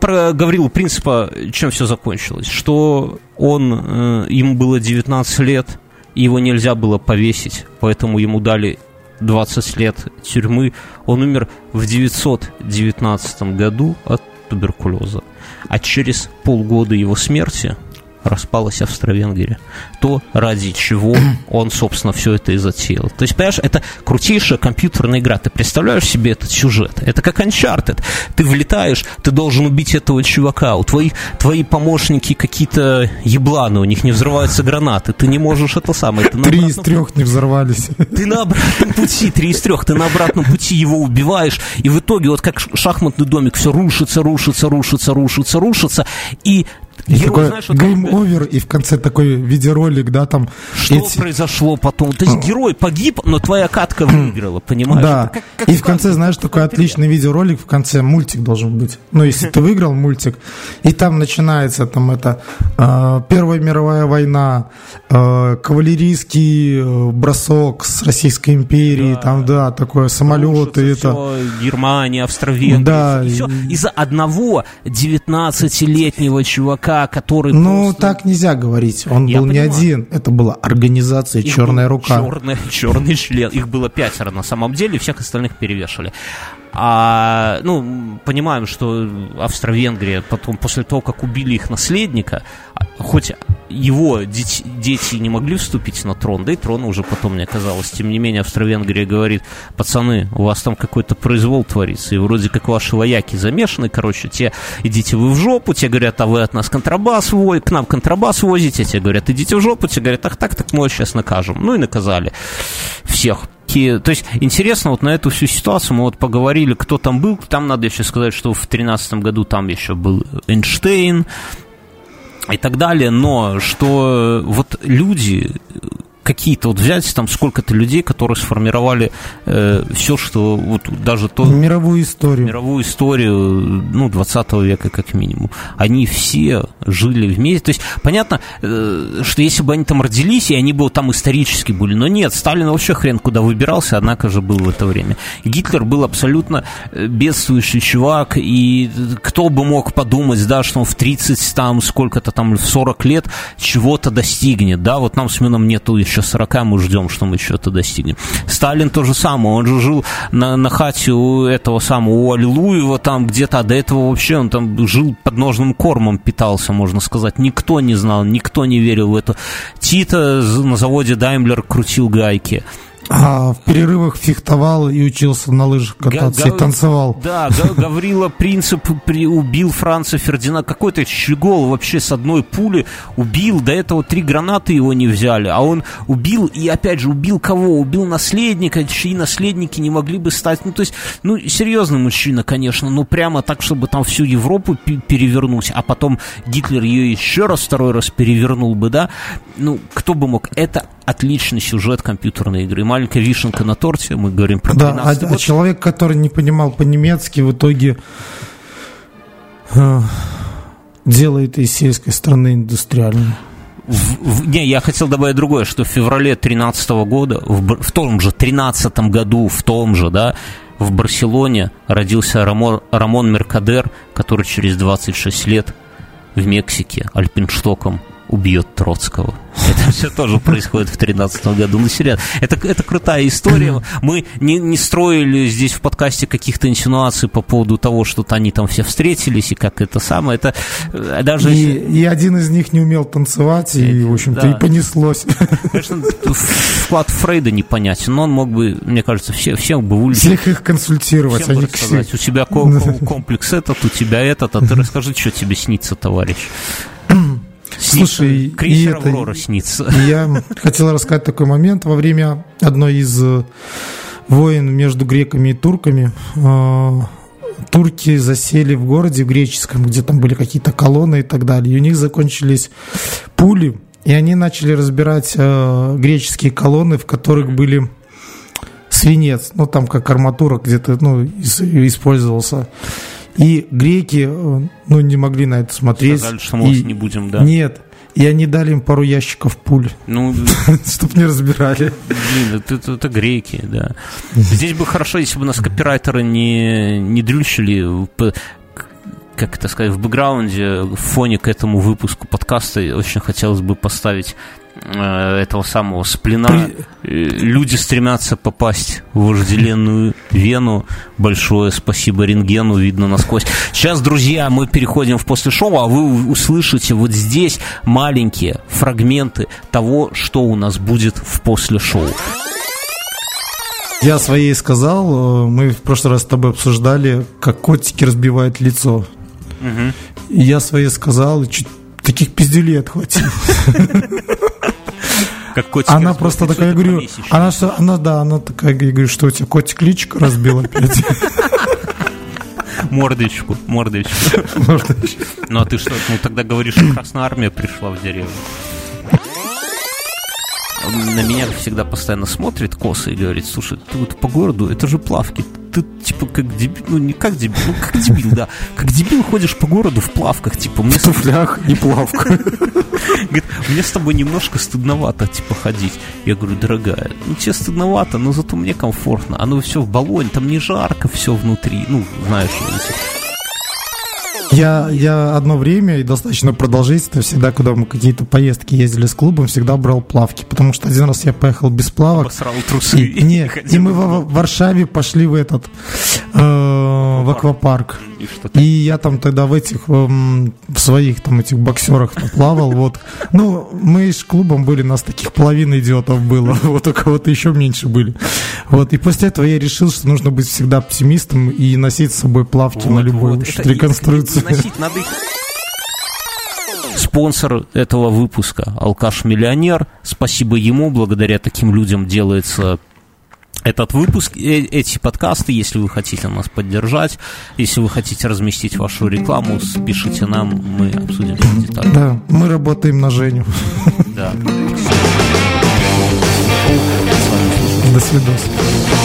про Гаврилу Принципа чем все закончилось? Что он, э, ему было 19 лет, его нельзя было повесить, поэтому ему дали 20 лет тюрьмы. Он умер в 919 году от туберкулеза. А через полгода его смерти распалась Австро-Венгрия. То, ради чего он, собственно, все это и затеял. То есть, понимаешь, это крутейшая компьютерная игра. Ты представляешь себе этот сюжет? Это как Uncharted. Ты влетаешь, ты должен убить этого чувака. У твоих, твои помощники какие-то ебланы, у них не взрываются гранаты. Ты не можешь это самое. Ты три из трех не взорвались. Ты на обратном пути, три из трех, ты на обратном пути его убиваешь, и в итоге вот как шахматный домик все рушится, рушится, рушится, рушится, рушится, и и Герой, такой знаешь, game over, и в конце такой видеоролик, да, там... Что эти... произошло потом? То есть герой погиб, но твоя катка выиграла, понимаешь? Да, как, как и в конце, знаешь, такой отличный видеоролик, в конце мультик должен быть. Ну, если ты выиграл мультик, и там начинается там это э, Первая мировая война, э, кавалерийский э, бросок с Российской империей, да. там, да, такое самолеты, это... Все, Германия, Австро-Венгрия, да, и все. Из-за одного 19-летнего чувака чувака, который Ну, просто... так нельзя говорить. Он Я был понимаю. не один. Это была организация Их «Черная рука». Черный, черный член. Их было пятеро на самом деле, всех остальных перевешали. А, ну, понимаем, что Австро-Венгрия потом, после того, как убили их наследника, хоть его дети, дети не могли вступить на трон, да и трона уже потом не оказалось. Тем не менее, Австро-Венгрия говорит, пацаны, у вас там какой-то произвол творится, и вроде как ваши вояки замешаны, короче, те идите вы в жопу, те говорят, а вы от нас контрабас возите, к нам контрабас возите, те говорят, идите в жопу, те говорят, ах так, так мы сейчас накажем. Ну и наказали всех то есть интересно вот на эту всю ситуацию мы вот поговорили, кто там был. Там надо еще сказать, что в 2013 году там еще был Эйнштейн и так далее, но что вот люди какие-то вот взять там сколько-то людей, которые сформировали э, все, что вот даже то... Мировую историю. Мировую историю, ну, 20 века как минимум. Они все жили вместе. То есть, понятно, э, что если бы они там родились, и они бы там исторически были, но нет, Сталин вообще хрен куда выбирался, однако же был в это время. Гитлер был абсолютно э, бедствующий чувак, и кто бы мог подумать, да, что он в 30, там, сколько-то там, в 40 лет чего-то достигнет, да, вот нам с Мином нету еще 40 мы ждем, что мы что-то достигнем. Сталин то же самое, он же жил на, на хате у этого самого, у Аллилуева там где-то, а до этого вообще он там жил под ножным кормом, питался, можно сказать. Никто не знал, никто не верил в это. Тита на заводе Даймлер крутил гайки. А в перерывах фехтовал и учился на лыжах кататься Га- и танцевал. Да, Гаврила Принцип при, убил Франца Фердинанда. Какой-то щегол вообще с одной пули убил. До этого три гранаты его не взяли. А он убил, и опять же, убил кого? Убил наследника, чьи наследники не могли бы стать... Ну, то есть, ну, серьезный мужчина, конечно, но прямо так, чтобы там всю Европу перевернуть, а потом Гитлер ее еще раз, второй раз перевернул бы, да? Ну, кто бы мог? Это отличный сюжет компьютерной игры. Маленькая вишенка на торте, мы говорим про Да, а, а человек, который не понимал по-немецки, в итоге э, делает из сельской страны индустриальную. В, в, не, я хотел добавить другое, что в феврале 2013 года, в, в том же 13 году, в том же, да, в Барселоне родился Рамон, Рамон Меркадер, который через 26 лет в Мексике альпинштоком убьет Троцкого. Это все тоже происходит в 2013 году. Ну, серьезно, это, это крутая история. Мы не, не строили здесь в подкасте каких-то инсинуаций по поводу того, что они там все встретились, и как это самое. Это э, даже... И, и один из них не умел танцевать, и, в общем-то, да. и понеслось. Конечно, вклад Фрейда непонятен, но он мог бы, мне кажется, все, всем бы вылечить. Всех их консультировать. Всем а сказать, у тебя комплекс этот, у тебя этот, а ты расскажи, что тебе снится, товарищ. Слушай, и это, Аврора снится. Я хотел рассказать такой момент. Во время одной из э, войн между греками и турками э, турки засели в городе в греческом, где там были какие-то колонны и так далее. И у них закончились пули, и они начали разбирать э, греческие колонны, в которых были свинец, ну там как арматура где-то ну, использовался. И греки, э, ну, не могли на это смотреть. Сказали, что мы и... не будем, да? Нет. И они дали им пару ящиков пуль, ну, чтобы не разбирали. Блин, это, это, это греки, да. Здесь бы хорошо, если бы нас копирайтеры не, не дрючили как это сказать, в бэкграунде, в фоне к этому выпуску подкаста очень хотелось бы поставить Э, этого самого сплина При... Э, люди стремятся попасть в вожделенную вену. Большое спасибо рентгену, видно насквозь. Сейчас, друзья, мы переходим в после шоу, а вы услышите вот здесь маленькие фрагменты того, что у нас будет в после шоу. Я своей сказал, э, мы в прошлый раз с тобой обсуждали, как котики разбивают лицо. Угу. И я своей сказал, чуть таких пизделей отхватил. Как котик. Она просто такая, я говорю, она что, она, да, она такая, я говорю, что у тебя котик личико разбил опять. Мордочку. Мордочку. Ну а ты что, ну тогда говоришь, что Красная Армия пришла в деревню. На меня всегда постоянно смотрит коса и говорит, слушай, ты вот по городу, это же плавки, ты типа как дебил, ну не как дебил, ну как дебил, да, как дебил ходишь по городу в плавках, типа. Мне в туфлях и плавка. Говорит, мне с тобой немножко стыдновато, типа, ходить. Я говорю, дорогая, ну тебе стыдновато, но зато мне комфортно. Оно все в баллоне, там не жарко все внутри, ну, знаешь, я, я одно время и достаточно продолжительно всегда, когда мы какие-то поездки ездили с клубом, всегда брал плавки, потому что один раз я поехал без плавок. Обосрал трусы. И, не, и мы в, в Варшаве пошли в этот, э, в аквапарк. И, и я там тогда в этих, э, в своих там этих боксерах плавал, вот. Ну, мы с клубом были, нас таких половина идиотов было, вот у кого-то еще меньше были. Вот, и после этого я решил, что нужно быть всегда оптимистом и носить с собой плавки вот, на любую вот. реконструкцию носить, надо их... Спонсор этого выпуска Алкаш-миллионер. Спасибо ему, благодаря таким людям делается этот выпуск, э, эти подкасты, если вы хотите нас поддержать, если вы хотите разместить вашу рекламу, пишите нам, мы обсудим детали. Да, мы работаем на Женю. Да. До свидания.